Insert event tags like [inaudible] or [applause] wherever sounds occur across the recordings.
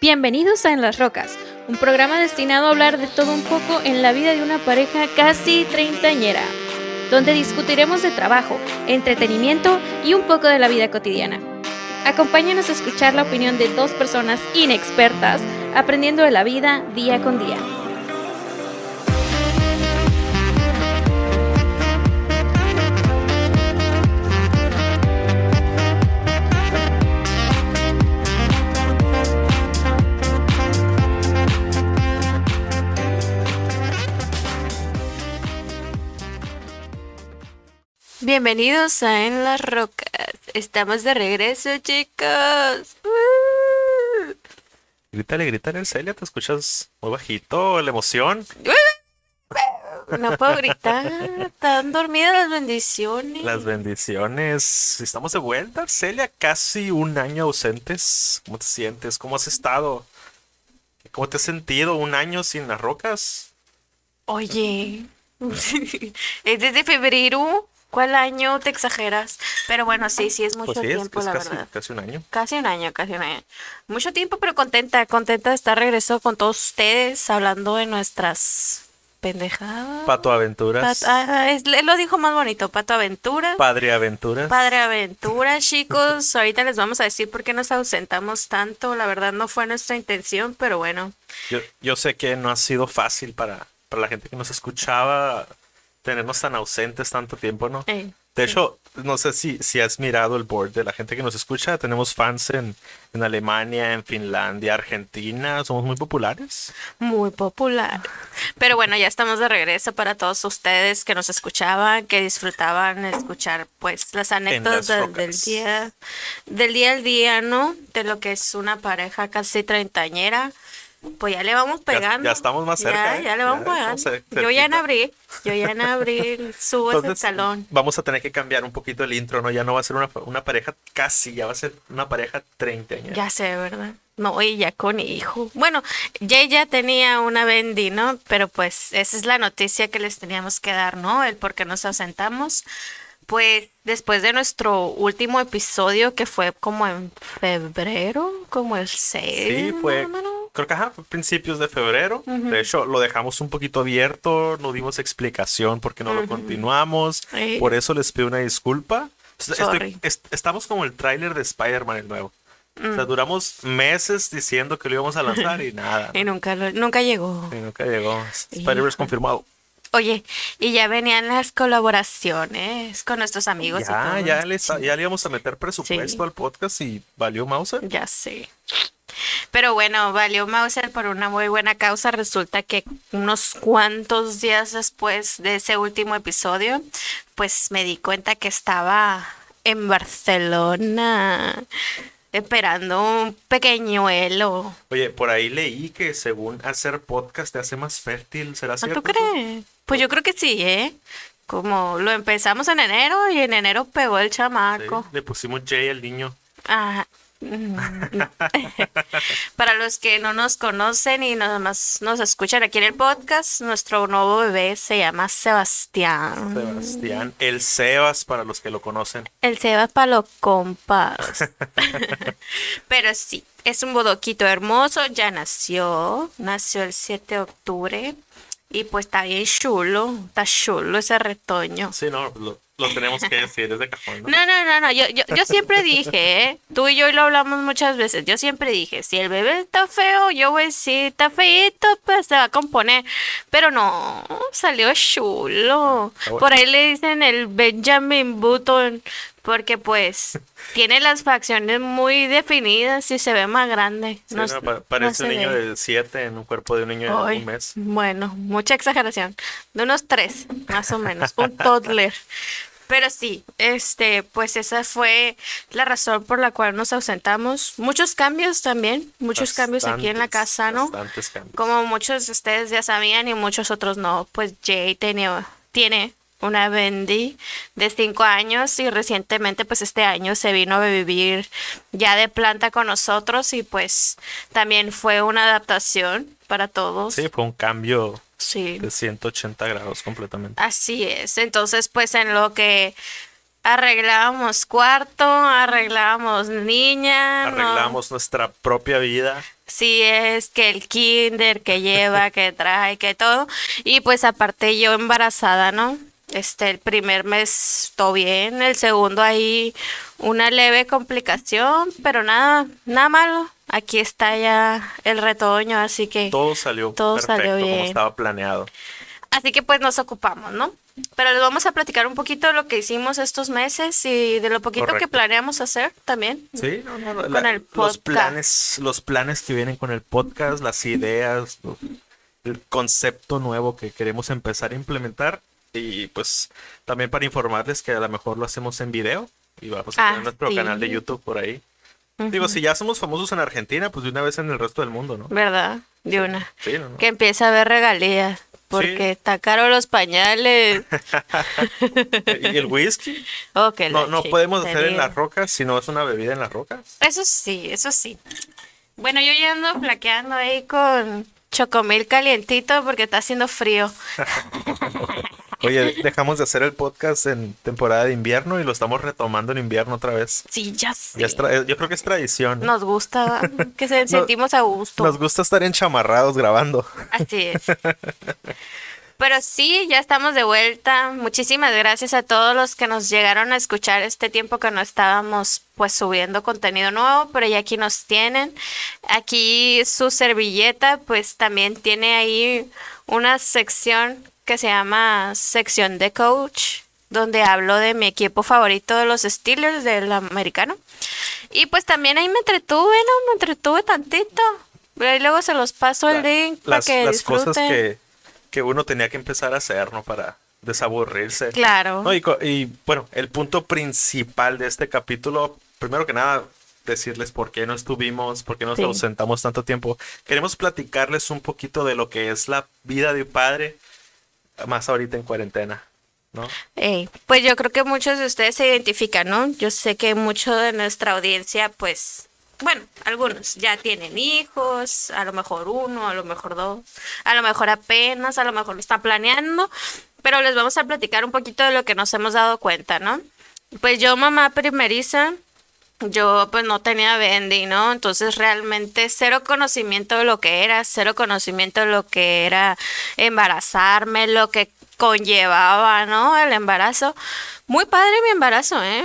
Bienvenidos a En las Rocas, un programa destinado a hablar de todo un poco en la vida de una pareja casi treintañera, donde discutiremos de trabajo, entretenimiento y un poco de la vida cotidiana. Acompáñanos a escuchar la opinión de dos personas inexpertas aprendiendo de la vida día con día. Bienvenidos a En las Rocas. Estamos de regreso, chicos. Uh. Grítale, grítale, Celia, te escuchas muy bajito, la emoción. No puedo gritar. Están dormidas las bendiciones. Las bendiciones. Estamos de vuelta, Celia, casi un año ausentes. ¿Cómo te sientes? ¿Cómo has estado? ¿Cómo te has sentido un año sin las rocas? Oye, [laughs] es desde febrero. ¿Cuál año te exageras? Pero bueno, sí, sí, es mucho Pues sí, tiempo, es la casi, verdad. casi un año. Casi un año, casi un año. Mucho tiempo, pero contenta, contenta de estar regreso con todos ustedes, hablando de nuestras pendejadas. Pato Aventuras. Pat- ah, es- él lo dijo más bonito, Pato Aventura. Padre Aventuras. Padre Aventura, chicos. [laughs] Ahorita les vamos a decir por qué nos ausentamos tanto. La verdad no fue nuestra intención, pero bueno. Yo, yo sé que no ha sido fácil para, para la gente que nos escuchaba tenernos tan ausentes tanto tiempo, ¿no? eh, De hecho, no sé si, si has mirado el board de la gente que nos escucha. Tenemos fans en, en Alemania, en Finlandia, Argentina. Somos muy populares. muy popular. Pero bueno, ya estamos de regreso para todos ustedes que nos escuchaban, que disfrutaban escuchar pues las anécdotas las del, día, del día al día, ¿no? De lo que es una pareja casi treintañera. Pues ya le vamos pegando. ya estamos más cerca, Ya, ¿eh? ya le vamos pegando. Yo ya en abril, yo ya en abril [laughs] subo ese Entonces, salón. vamos a tener que cambiar un poquito el intro, ¿no? Ya no va a ser una, una pareja casi, ya va a ser una pareja treintañera. Ya sé, ¿verdad? No, y ya con hijo. Bueno, Jay ya tenía una Bendy, ¿no? Pero pues esa es la noticia que les teníamos que dar, ¿no? El por qué nos ausentamos. Pues después de nuestro último episodio, que fue como en febrero, como el 6. Sí, fue. Creo que ajá, principios de febrero. De hecho, lo dejamos un poquito abierto, no dimos explicación porque no lo continuamos. Por eso les pido una disculpa. Estoy- Sorry. est- estamos como el tráiler de Spider-Man el nuevo. O Mm. sea, duramos meses diciendo que lo íbamos a lanzar y [laughs] nada. Y nunca, nunca llegó. Y nunca llegó. Spider-Verse confirmado. Oye, y ya venían las colaboraciones con nuestros amigos y Ya, todo. ya le, ya le íbamos a meter presupuesto Sí. al podcast y valió Mauser. Ya sé. Pero bueno, valió Mauser por una muy buena causa. Resulta que unos cuantos días después de ese último episodio, pues me di cuenta que estaba en Barcelona esperando un pequeñuelo. Oye, por ahí leí que según hacer podcast te hace más fértil. ¿Será ¿No cierto? tú crees? Pues yo creo que sí, ¿eh? Como lo empezamos en enero y en enero pegó el Sí, chamaco. le pusimos Jay al niño. Ajá. [laughs] Para los que no nos conocen y nada más nos escuchan aquí en el podcast, nuestro nuevo bebé se llama Sebastián. Sebastián, el Sebas para los que lo conocen. El Sebas para los compas. [laughs] [laughs] Pero sí, es un bodoquito hermoso, ya nació, nació el 7 de octubre y pues está bien chulo, está chulo ese retoño. Sí, no, lo, lo tenemos que [laughs] decir desde cajón, ¿no? No, no, no, no, yo, yo, yo siempre dije, ¿eh? tú y yo lo hablamos muchas veces, yo siempre dije, si el bebé está feo, yo voy, si está feito, pues se va a componer, pero no, salió chulo. Bueno. Por ahí le dicen el Benjamin Button, porque pues [laughs] tiene las facciones muy definidas y se ve más grande. Sí, No no, pa- parece un niño ve. de 7 en un cuerpo de un niño de un mes. Bueno, mucha exageración. De unos tres, más o menos. Un toddler. [laughs] Pero sí, este, pues esa fue la razón por la cual nos ausentamos. Muchos cambios también, muchos cambios aquí en la casa, ¿no? Bastantes cambios. Como muchos de ustedes ya sabían y muchos otros no, pues Jay tenía, tiene una Bendy de cinco años y recientemente pues este año se vino a vivir ya de planta con nosotros y pues también fue una adaptación para todos. Sí, fue un cambio Sí. de 180 grados completamente. Así es. Entonces, pues en lo que arreglábamos cuarto, arreglábamos niña. ¿no? Arreglamos nuestra propia vida. Sí, es que el kinder que lleva, que [laughs] trae, que todo. Y pues aparte yo embarazada, ¿no? Este, el primer mes todo bien, el segundo ahí una leve complicación, pero nada, nada malo. Aquí está ya el retoño, así que Todo salió Todo perfecto salió como bien. estaba planeado. Así que pues nos ocupamos, ¿no? Pero les vamos a platicar un poquito de lo que hicimos estos meses y de lo poquito que planeamos hacer también. Sí, no, no, no, Con la- el los podcast. planes, los planes que vienen con el podcast, las ideas, el concepto nuevo que queremos empezar a implementar y pues también para informarles que a lo mejor lo hacemos en video y vamos a Ah, tener nuestro sí. canal de YouTube por ahí. Digo, si ya somos famosos en Argentina, pues de una vez en el resto del mundo, ¿no? ¿Verdad? De una. Sí, no, no. Que empieza a haber regalías. Porque está caro los pañales. [laughs] ¿Y el whisky? Oh, que No, no podemos hacer en las rocas si no es una bebida en las rocas. Eso sí, eso sí. Bueno, yo ya ando flaqueando ahí con chocomil calientito porque está haciendo frío. [laughs] Oye, dejamos de hacer el podcast en temporada de invierno y lo estamos retomando en invierno otra vez. Sí, ya sé. Ya yo creo que es tradición. Nos gusta que se [laughs] sentimos a gusto. Nos gusta estar enchamarrados grabando. Así es. [laughs] Pero sí, ya estamos de vuelta. Muchísimas gracias a todos los que nos llegaron a escuchar este tiempo que no estábamos pues subiendo contenido nuevo, pero ya aquí nos tienen. Aquí su servilleta pues también tiene ahí una sección que se llama sección de coach, donde hablo de mi equipo favorito de los Steelers del americano. Y pues también ahí me entretuve, ¿no? Me entretuve tantito. Y luego se los paso el La- link para las, que las disfruten. cosas que, que uno tenía que empezar a hacer, ¿no? Para desaburrirse. Claro. No, y, y, bueno, el punto principal de este capítulo, primero que nada, decirles por qué no estuvimos, por qué nos Sí. ausentamos tanto tiempo. Queremos platicarles un poquito de lo que es la vida de un padre, más ahorita en cuarentena, ¿no? Ey, pues yo creo que muchos de ustedes se identifican, ¿no? Yo sé que mucho de nuestra audiencia, pues, bueno, algunos ya tienen hijos, a lo mejor uno, a lo mejor dos, a lo mejor apenas, a lo mejor lo están planeando, pero les vamos a platicar un poquito de lo que nos hemos dado cuenta, ¿no? Pues yo, mamá primeriza, yo pues no tenía Bendy, ¿no? Entonces realmente cero conocimiento de lo que era, cero conocimiento de lo que era embarazarme, lo que conllevaba, ¿no? El embarazo. Muy padre mi embarazo, ¿eh?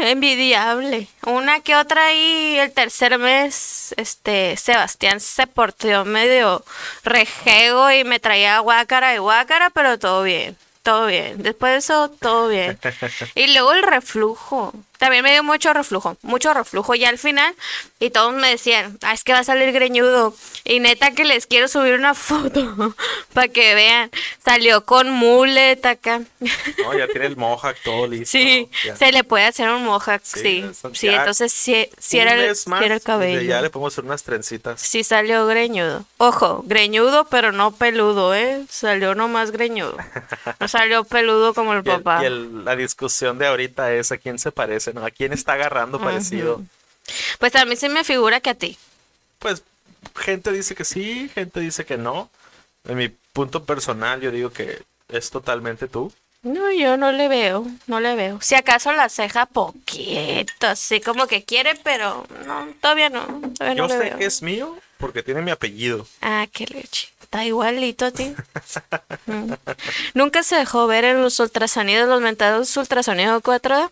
Envidiable. Una que otra ahí el tercer mes, este, Sebastián se portó medio rejego y me traía guácara y guácara, pero todo bien. Todo bien. Después de eso, todo bien. [laughs] Y luego el reflujo. También me dio mucho reflujo. Mucho reflujo. Y al final, y todos me decían, ah, es que va a salir greñudo. Y neta que les quiero subir una [laughs] foto para que vean. Salió con mullet acá. No, ya tiene el mohawk todo listo. Sí. Ya. se le puede hacer un mohawk, Sí, sí. Sí, ya entonces sí Un era, el, más, era el cabello. Ya le podemos hacer unas trencitas. Sí salió greñudo. Ojo, greñudo, pero no peludo, ¿eh? Salió nomás greñudo. [laughs] No salió peludo como el Y, el- papá. y el- la discusión de ahorita es a quién se parece, ¿no? A quién está agarrando parecido. Pues a mí se me figura que a ti. Pues gente dice que sí, gente dice que no. En mi punto personal yo digo que es totalmente tú. No, yo no le veo, no le veo. Si acaso la ceja poquito, así como que quiere, pero no, todavía no, todavía Yo no sé que es mío porque tiene mi apellido. Ah, qué leche. Está igualito a ti. Mm. Nunca se dejó ver en los ultrasonidos, los mentados ultrasonidos 4D.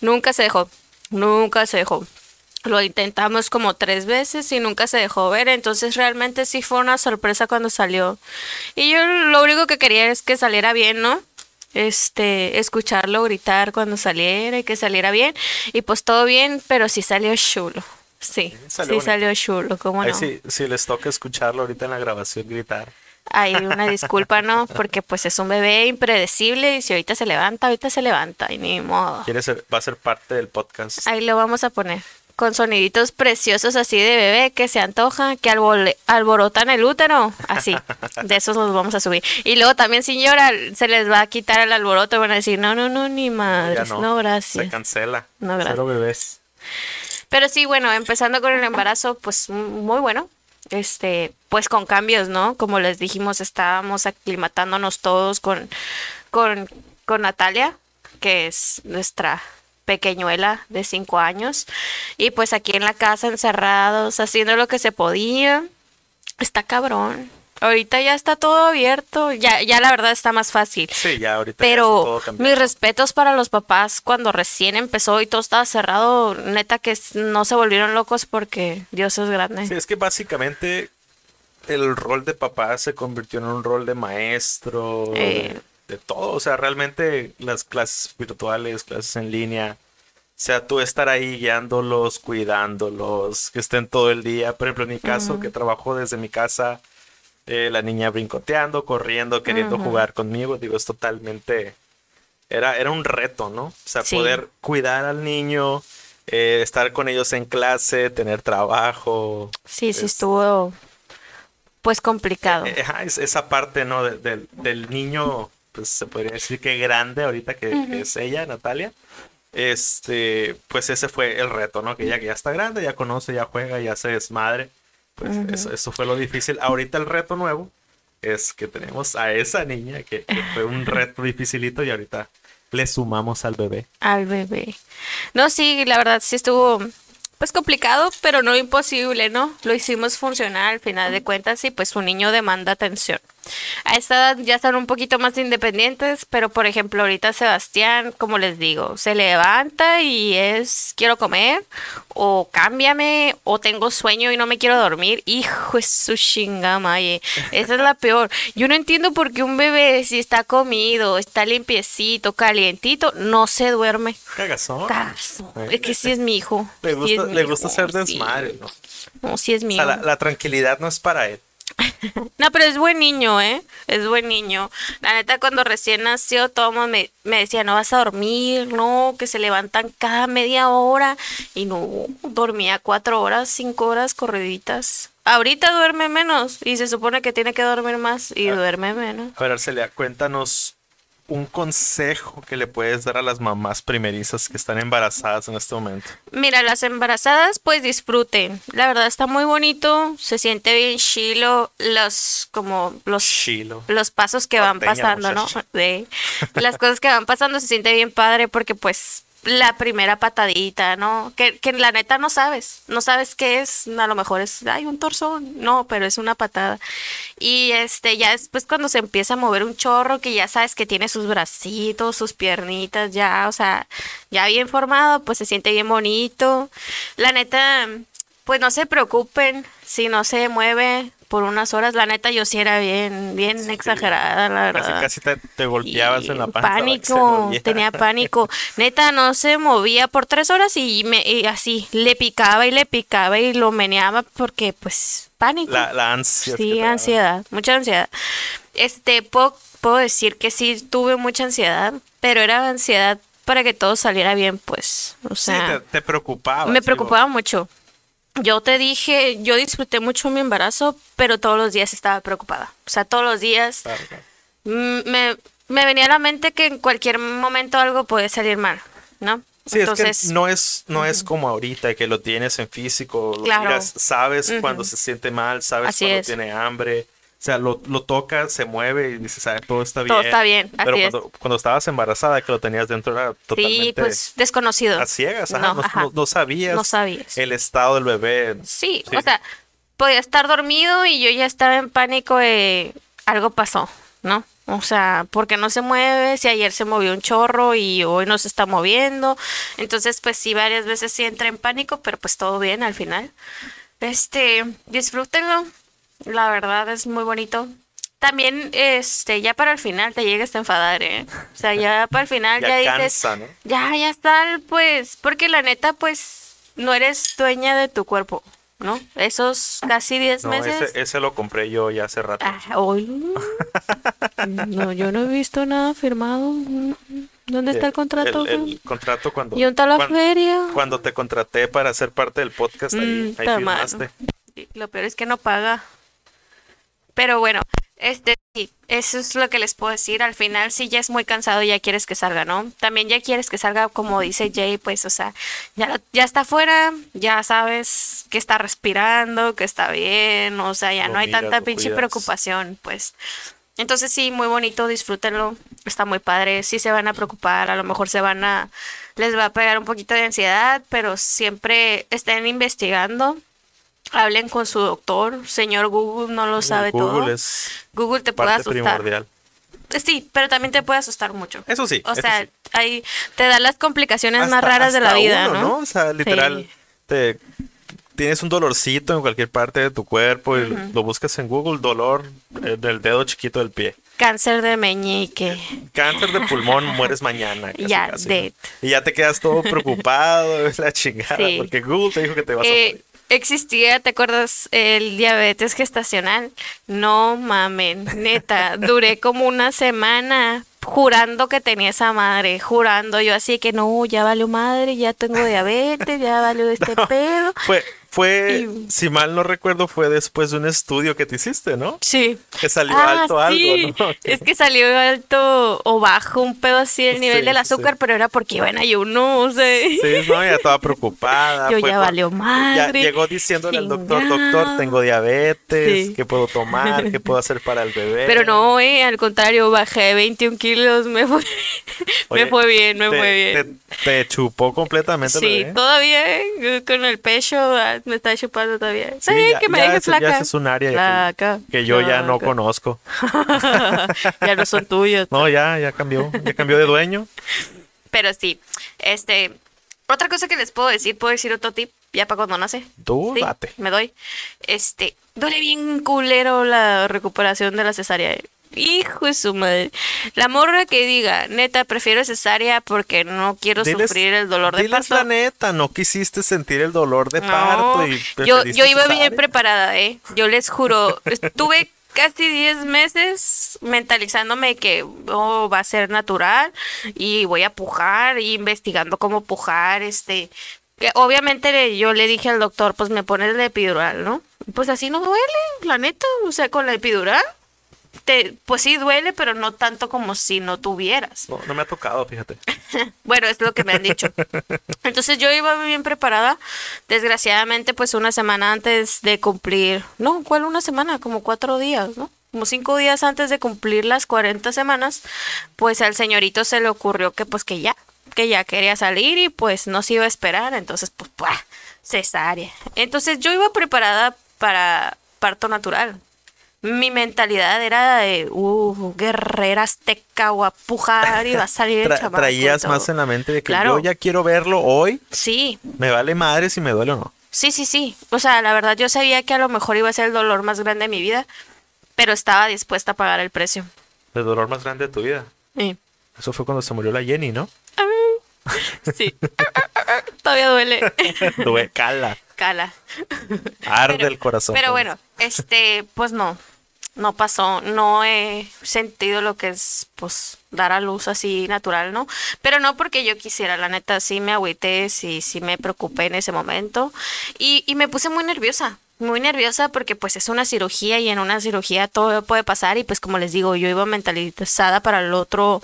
Nunca se dejó. Nunca se dejó. Lo intentamos como tres veces y nunca se dejó ver. Entonces realmente sí fue una sorpresa cuando salió. Y yo lo único que quería es que saliera bien, ¿no? Este, escucharlo gritar cuando saliera y que saliera bien. Y pues todo bien, pero sí salió chulo. Sí, salió sí bonito. salió chulo, ¿cómo Ahí no? sí, si les toca escucharlo ahorita en la grabación gritar. Hay una disculpa, ¿no? [laughs] Porque pues es un bebé impredecible y si ahorita se levanta, ahorita se levanta y ni modo. Quiere ser, va a ser parte del podcast. Ahí lo vamos a poner. Con soniditos preciosos así de bebé que se antoja, que alborotan el útero. Así. De esos los vamos a subir. Y luego también llorar, se les va a quitar el alboroto y van a decir, no, no, no, ni madres. No, Se gracias. cancela. No, gracias. Cero bebés. Pero sí, bueno, empezando con el embarazo, pues muy bueno. Este, pues con cambios, ¿no? Como les dijimos, estábamos aclimatándonos todos con, con, con Natalia, que es nuestra pequeñuela de cinco años. Y pues aquí en la casa encerrados, haciendo lo que se podía. Está cabrón. Ahorita ya está todo abierto, ya, ya la verdad está más fácil. Sí, ya ahorita. Pero mis respetos para los papás cuando recién empezó y todo estaba cerrado, neta que no se volvieron locos porque Dios es grande. Sí, es que básicamente el rol de papá se convirtió en un rol de maestro, de, eh. todo. O sea, realmente las clases virtuales, clases en línea, o sea, tú estar ahí guiándolos, cuidándolos, que estén todo el día. Por ejemplo, en mi caso, que trabajo desde mi casa eh, la niña brincoteando, corriendo, queriendo jugar conmigo. Digo, es totalmente. Era, era un reto, ¿no? O sea, poder cuidar al niño, eh, estar con ellos en clase, tener trabajo. Sí, sí, estuvo pues complicado. Eh, esa parte, ¿no? del niño, pues se podría decir que grande ahorita que, es ella, Natalia. Este, pues ese fue el reto, ¿no? Que ella que ya está grande, ya conoce, ya juega, ya se desmadre. Pues eso, fue lo difícil. Ahorita el reto nuevo es que tenemos a esa niña que, fue un [laughs] reto dificilito y ahorita le sumamos al bebé. Al bebé. No, sí, la verdad sí estuvo pues complicado, pero no imposible, ¿no? Lo hicimos funcionar al final de cuentas y pues un niño demanda atención. A esta edad ya están un poquito más independientes, pero por ejemplo ahorita Sebastián, como les digo, se levanta y es quiero comer o cámbiame o tengo sueño y no me quiero dormir. Hijo es su chingamaye. Esa es la peor. Yo no entiendo por qué un bebé si está comido, está limpiecito, calientito, no se duerme. Cagazón. Es que sí es mi hijo. Le gusta, ser desmadre, ¿no? No, sí es mi hijo. la tranquilidad no es para él. [laughs] no, pero es buen niño, ¿eh? Es buen niño. La neta, cuando recién nació, todo me, me decía, no vas a dormir, no, que se levantan cada media hora. Y no, dormía cuatro horas, cinco horas corriditas. Ahorita duerme menos y se supone que tiene que dormir más y duerme menos. A ver, Arcelia, cuéntanos un consejo que le puedes dar a las mamás primerizas que están embarazadas en este momento? Mira, las embarazadas pues disfruten. La verdad está muy bonito, se siente bien chilo los como los los pasos que van pasando, ¿no? [laughs] De las cosas que van pasando se siente bien padre porque pues la primera patadita, ¿no? Que, que la neta no sabes, no sabes qué es, a lo mejor es, hay un torso, no, pero es una patada. Y este, ya después cuando se empieza a mover un chorro, que ya sabes que tiene sus bracitos, sus piernitas, ya, o sea, ya bien formado, pues se siente bien bonito. La neta, pues no se preocupen si no se mueve, por unas horas, la neta yo sí era bien, bien exagerada, la verdad. Casi, casi te, golpeabas en la panza. Pánico, tenía [laughs] pánico. Neta, no se movía por tres horas y, me, así, le picaba y le picaba y lo meneaba porque, pues, pánico. La, la ansiedad. Sí, ansiedad, mucha ansiedad. Este, puedo, puedo decir que sí tuve mucha ansiedad, pero era ansiedad para que todo saliera bien, pues. O sea, sí, te, preocupaba. Me preocupaba mucho yo te dije, yo disfruté mucho mi embarazo, pero todos los días estaba preocupada. O sea, todos los días Me, venía a la mente que en cualquier momento algo puede salir mal, ¿no? Sí, Entonces, es que no es, no es como ahorita que lo tienes en físico, sabes cuando se siente mal, sabes cuando tiene hambre, o sea, lo, lo tocas, se mueve y dices, ah, todo está bien. Todo está bien, Pero cuando, cuando, estabas embarazada, que lo tenías dentro, era totalmente... Sí, pues desconocido. A ciegas, no, no, sabías. No sabías. El estado del bebé. Sí, o sea, podía estar dormido y yo ya estaba en pánico de algo pasó, ¿no? O sea, porque no se mueve, si ayer se movió un chorro y hoy no se está moviendo. Entonces, pues sí, varias veces sí entra en pánico, pero pues todo bien al final. Este, disfrútenlo la verdad es muy bonito. También, este, ya para el final te llegas a enfadar, ¿eh? O sea, ya [laughs] para el final ya, dices, ya, ya está, pues, porque la neta, pues, no eres dueña de tu cuerpo, ¿no? Esos casi 10 meses. Ese, ese, lo compré yo ya hace rato. Ah, [laughs] no, yo no he visto nada firmado. ¿Dónde está el contrato? El, contrato cuando... ¿Y dónde la feria? Cuando te contraté para ser parte del podcast, ahí, mm, ahí firmaste. Lo peor es que no paga. Pero bueno, este sí, eso es lo que les puedo decir. Al final, si ya es muy cansado, ya quieres que salga, ¿no? También ya quieres que salga, como dice Jay, pues, o sea, ya, ya está afuera, ya sabes que está respirando, que está bien, o sea, ya no hay tanta pinche preocupación, pues. Entonces sí, muy bonito, disfrútenlo, está muy padre, sí se van a preocupar, a lo mejor se van a, les va a pegar un poquito de ansiedad, pero siempre estén investigando, hablen con su doctor, señor Google no lo sabe Google todo. es Google te puede asustar. primordial. Sí, pero también te puede asustar mucho. Eso sí. O sea, sí. ahí te da las complicaciones más raras de la vida, uno, ¿no? O sea, literal, Sí. te tienes un dolorcito en cualquier parte de tu cuerpo y lo buscas en Google, dolor eh, del dedo chiquito del pie. Cáncer de meñique. Cáncer de pulmón, mueres mañana. casi, Ya, casi, dead. ¿no? Y ya te quedas todo preocupado, es [laughs] la chingada, Sí. porque Google te dijo que te vas a Eh, morir. Existía, ¿te acuerdas? El diabetes gestacional. No mamen, neta. Duré como una semana jurando que tenía esa madre, jurando yo así que no, ya valió madre, ya tengo diabetes, ya valió este [laughs] pedo. Fue, fue, y- si mal no recuerdo, fue después de un estudio que te hiciste, ¿no? Sí. Que salió Ah, alto sí. algo, ¿no? [laughs] Es que salió alto o bajo un pedo así el nivel Sí, del azúcar, sí. pero era porque iba en ayuno, o sea. Sí, no, ya estaba preocupada. Yo fue ya valió madre, Ya llegó diciéndole al doctor, doctor, chingado". tengo diabetes, Sí. ¿qué puedo tomar? ¿Qué puedo hacer para el bebé? Pero no, eh, al contrario, bajé 21 kilos, me fue, [laughs] Oye, me fue bien, me te, fue bien. Te, te chupó completamente el Sí, bebé. todavía eh, con el pecho ah, me está chupando todavía. Sí, Sí, ya- que me ya deje ese- ya flaca. ese es un área que- Flaca, Que yo ya no conozco. [laughs] ya no son tuyos. No, ya, ya cambió. Ya cambió de dueño. Pero sí, este, otra cosa que les puedo decir, puedo decir otro tip, ya para cuando nace. Tú Sí, date. me doy. Este, duele bien culero la recuperación de la cesárea. eh. Hijo de su madre. La morra que diga, neta, prefiero cesárea porque no quiero Diles- sufrir el dolor de diles parto. la neta, no quisiste sentir el dolor de No, parto y yo, yo iba cesárea. bien preparada, ¿eh? Yo les juro, estuve casi 10 meses mentalizándome que oh, va a ser natural y voy a pujar y investigando cómo pujar, este... que Obviamente yo le dije al doctor, pues me pones la epidural, ¿no? Pues así no duele, la neta, o sea, con la epidural, te, pues sí duele, pero no tanto como si no tuvieras. No, no me ha tocado, fíjate. [laughs] Bueno, es lo que me han dicho. [laughs] Entonces yo iba bien preparada. Desgraciadamente, pues una semana antes de cumplir, no, ¿cuál una semana? Como cuatro días, ¿no? Como cinco días antes de cumplir las 40 semanas, pues al señorito se le ocurrió que pues que ya, que ya quería salir y pues no se iba a esperar. Entonces, pues, ¡buah! cesárea. Entonces yo iba preparada para parto natural. Mi mentalidad era de, uh, guerrera azteca o a pujar y va a salir el Tra- traías más en la mente de que Claro. yo ya quiero verlo hoy. Sí, Me vale madre si me duele o no. sí, sí, sí. O sea, la verdad yo sabía que a lo mejor iba a ser el dolor más grande de mi vida, pero estaba dispuesta a pagar el precio. El dolor más grande de tu vida. Sí. Eso fue cuando se murió la Jenny, ¿no? Sí. Todavía duele. Due- cala. Cala. Arde Pero- el corazón. Pero bueno, este, pues no, no pasó, no he sentido lo que es, pues, dar a luz así natural, ¿no? Pero no porque yo quisiera, la neta, sí me agüité, sí, sí me preocupé en ese momento y, y me puse muy nerviosa. Muy nerviosa porque pues es una cirugía y en una cirugía todo puede pasar y pues como les digo, yo iba mentalizada para el otro,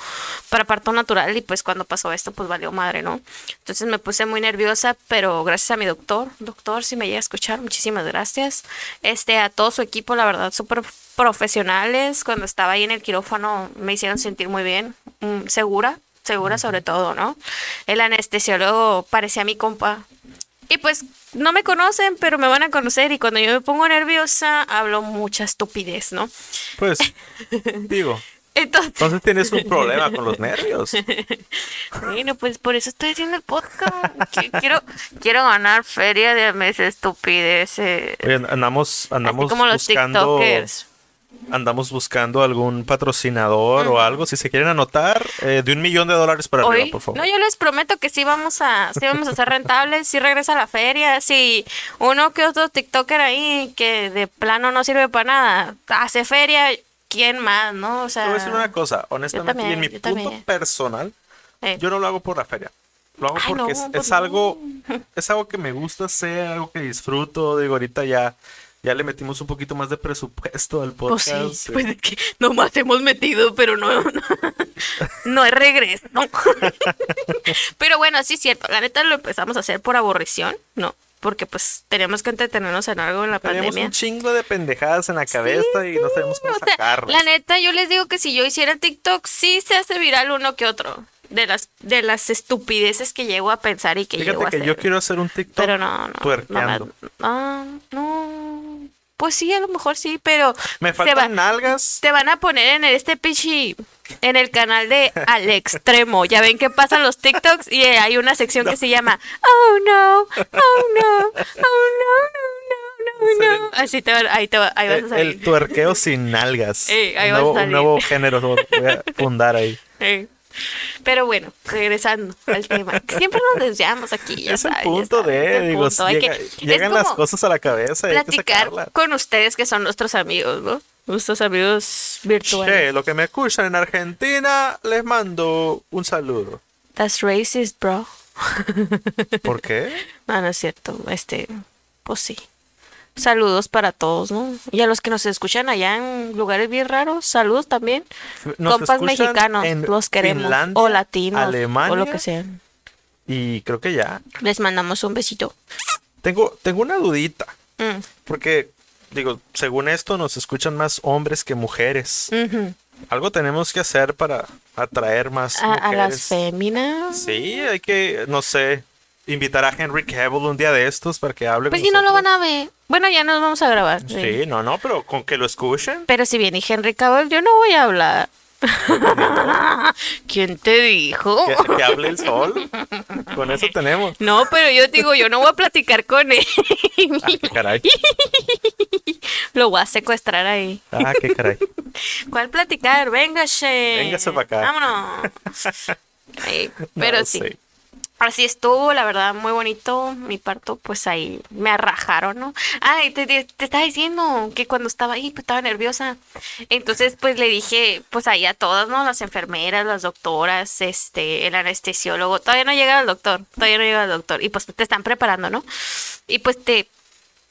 para parto natural y pues cuando pasó esto pues valió madre, ¿no? Entonces me puse muy nerviosa, pero gracias a mi doctor, doctor, si me llega a escuchar, muchísimas gracias. Este, a todo su equipo, la verdad, súper profesionales. Cuando estaba ahí en el quirófano me hicieron sentir muy bien, mm, segura, segura sobre todo, ¿no? El anestesiólogo parecía mi compa. Y pues no me conocen, pero me van a conocer y cuando yo me pongo nerviosa hablo mucha estupidez, ¿no? Pues, [laughs] digo, Entonces, entonces tienes un problema con los nervios. [laughs] bueno, pues por eso estoy haciendo el podcast. Qui- Quiero, quiero ganar feria de mis estupideces. Oye, andamos, andamos Así como los buscando, TikTokers. Andamos buscando algún patrocinador o algo. Si se quieren anotar, eh, de un millón de dólares para arriba, por favor. no, yo les prometo que sí vamos a, sí vamos a ser rentables, sí regresa a la feria, si uno que otro TikToker ahí que de plano no sirve para nada, hace feria, ¿quién más, no? O Te sea, voy a decir una cosa, honestamente, y en mi punto también. personal, eh, yo no lo hago por la feria. Lo hago Ay, porque no, es, es algo, es algo que me gusta hacer, algo que disfruto. Digo, ahorita ya, ya le metimos un poquito más de presupuesto al pues podcast. sí, pues es que nomás hemos metido, pero no, no, no hay regreso. [laughs] Pero bueno, sí es cierto, la neta lo empezamos a hacer por aburrición, ¿no? porque pues tenemos que entretenernos en algo en la Tenemos pandemia. un chingo de pendejadas en la cabeza y no sabemos cómo O sea, sacarlas. la neta, yo les digo que si yo hiciera TikTok, sí se hace viral uno que otro. De las, de las estupideces que llego a pensar y que llego Fíjate a que hacer. yo quiero hacer un TikTok Pero no, no. tuerqueando. No, me- no. Pues sí, a lo mejor sí, pero. Me te va- faltan nalgas. te van a poner en este pichi. En el canal de Al [laughs] Extremo. Ya ven que pasan los TikToks y eh, hay una sección que se llama Oh no, oh no, oh no, no, no, no, no. Así te va, ahí, te va, ahí vas a salir. el tuerqueo sin nalgas. [laughs] Ahí un, a nuevo, un salir. nuevo género voy a fundar ahí. [laughs] Pero bueno, regresando al tema. Siempre nos desviamos aquí. Ya es sabes, punto de, el digo, punto. Hay llega- que- es llegan las cosas a la cabeza y hay que Platicar con ustedes que son nuestros amigos, ¿no? Nuestros amigos virtuales. Che, lo que me escuchan en Argentina, les mando un saludo. That's racist, bro. ¿Por qué? [laughs] No, no es cierto. Este, pues sí. Saludos para todos, ¿no? Y a los que nos escuchan allá en lugares bien raros, saludos también. Nos Compas mexicanos, los queremos. Finlandia, o latinos, o Alemania, lo que sean. Y creo que ya. Les mandamos un besito. Tengo, tengo una dudita. Mm, Porque, digo, según esto, nos escuchan más hombres que mujeres. Algo tenemos que hacer para atraer más a, a las mujeres. féminas. Sí, hay que, no sé, invitar a Henry Cavill un día de estos para que hable Pues si no lo van a ver. Bueno, ya nos vamos a grabar. sí. Sí, no, no, pero con que lo escuchen. Pero si viene Henry Cavill, yo no voy a hablar. [laughs] ¿Quién te dijo? Que, que hable el sol. Con eso tenemos. No, pero yo digo, yo no voy a platicar con él. Ah, qué caray. [laughs] Lo voy a secuestrar ahí. Ah, qué caray. ¿Cuál platicar? Véngase. Véngase pa' acá. Vámonos. [laughs] Pero No sí. sé. Así estuvo, la verdad, muy bonito. Mi parto, pues ahí me arrajaron, ¿no? Ay, te, te, te estaba diciendo que cuando estaba ahí, pues estaba nerviosa. Entonces, pues le dije, pues ahí a todas, ¿no? Las enfermeras, las doctoras, este, el anestesiólogo. Todavía no llega el doctor, todavía no llega el doctor. Y pues te están preparando, ¿no? Y pues te,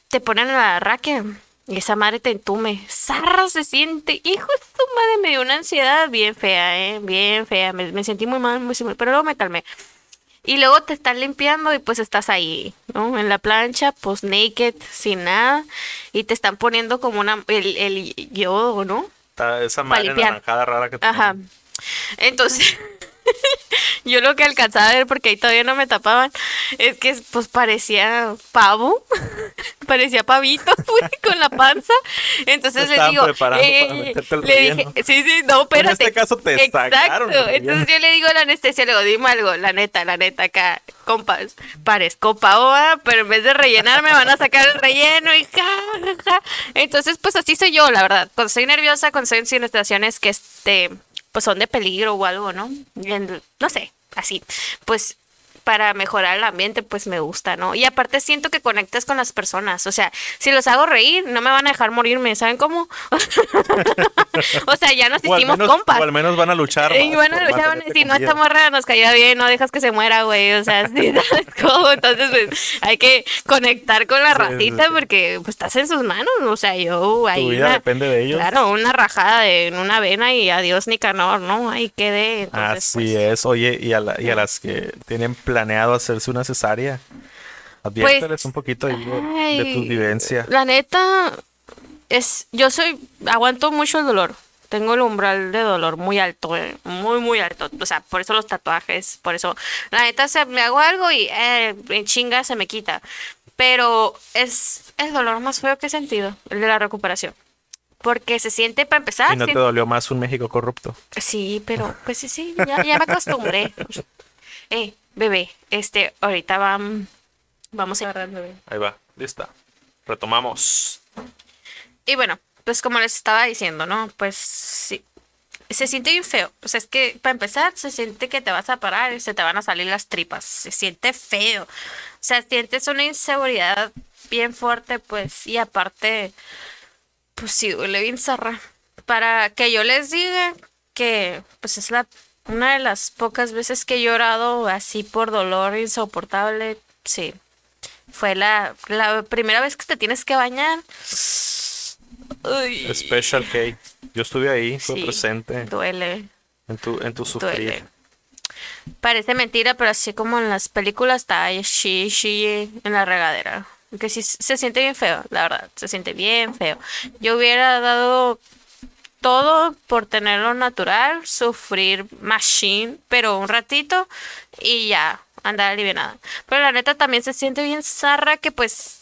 te ponen la raquia. Y esa madre te entume. Zarra se siente. Hijo de su madre, me dio una ansiedad bien fea, ¿eh? Bien fea. Me, me sentí muy mal, muy. Pero luego me calmé. Y luego te están limpiando y pues estás ahí, ¿no? En la plancha, pues naked, sin nada. Y te están poniendo como una, el, el yodo, ¿no? Esa madre naranjada rara que Ajá. tiene. Entonces, [laughs] yo lo que alcanzaba a ver, porque ahí todavía no me tapaban, es que pues parecía pavo, [laughs] parecía pavito [laughs] pues, con la panza. Entonces estaban digo, preparando para eh, el le dije, sí, sí, no, espérate. este caso te sacaron Exacto. relleno. Entonces yo le digo al anestesiólogo, dime algo, la neta, la neta, acá, compas, parezco pavo, ¿ah? pero en vez de rellenar me van a sacar el relleno y ja, ja, ja. Entonces, pues así soy yo, la verdad. Cuando estoy nerviosa, cuando estoy en situaciones que este, pues son de peligro o algo, ¿no? En- no sé, así. Pues para mejorar el ambiente, pues me gusta, ¿no? Y aparte siento que conectas con las personas. O sea, si los hago reír, no me van a dejar morirme, ¿saben cómo? [laughs] o sea, ya nos hicimos menos, compas. o al menos van a luchar. Y más bueno, por luchaban, mantenerte si no, esta morra nos caía bien, no dejas que se muera, güey. O sea, sí, [laughs] ¿sabes cómo? Entonces, pues, hay que conectar con la Sí, sí, racita sí. porque pues estás en sus manos. O sea, yo ahí. Tu vida una- depende de ellos. Claro, una rajada de, en una vena y adiós Nicanor, ¿no? Ahí quedé. Entonces, Así pues, es. Oye, y a, la- y a las que tienen planeado hacerse una cesárea, adviérteles un poquito ahí de, de tu vivencia. La neta, es, yo soy, aguanto mucho el dolor. Tengo el umbral de dolor muy alto, eh, muy, muy alto. O sea, por eso los tatuajes, por eso. La neta, se, me hago algo y eh, en chinga se me quita. Pero es el dolor más feo que he sentido, el de la recuperación. Porque se siente, para empezar, Y no te dolió más un México corrupto. Sí, pero pues sí, sí, ya, ya me acostumbré. [laughs] Eh, bebé, este, ahorita vam- vamos a agarrar bebé. Ahí va, lista. Retomamos. Y bueno, pues como les estaba diciendo, ¿no? Pues sí, se siente bien feo. O sea, es que para empezar, se siente que te vas a parar y se te van a salir las tripas. Se siente feo. O sea, sientes una inseguridad bien fuerte, pues, y aparte, pues sí, duele bien zarra. Para que yo les diga que, pues es la una de las pocas veces que he llorado así por dolor insoportable, sí. Fue la, la primera vez que te tienes que bañar. Uy, Special K. Yo estuve ahí, fue Sí. presente duele, en tu, en tu sufrir. duele. parece mentira, pero así como en las películas está ahí shi, shi en la regadera. Que sí se siente bien feo, la verdad, se siente bien feo. Yo hubiera dado todo por tenerlo natural, sufrir machine, pero un ratito y ya, andar aliviada. Pero la neta también se siente bien zarra que pues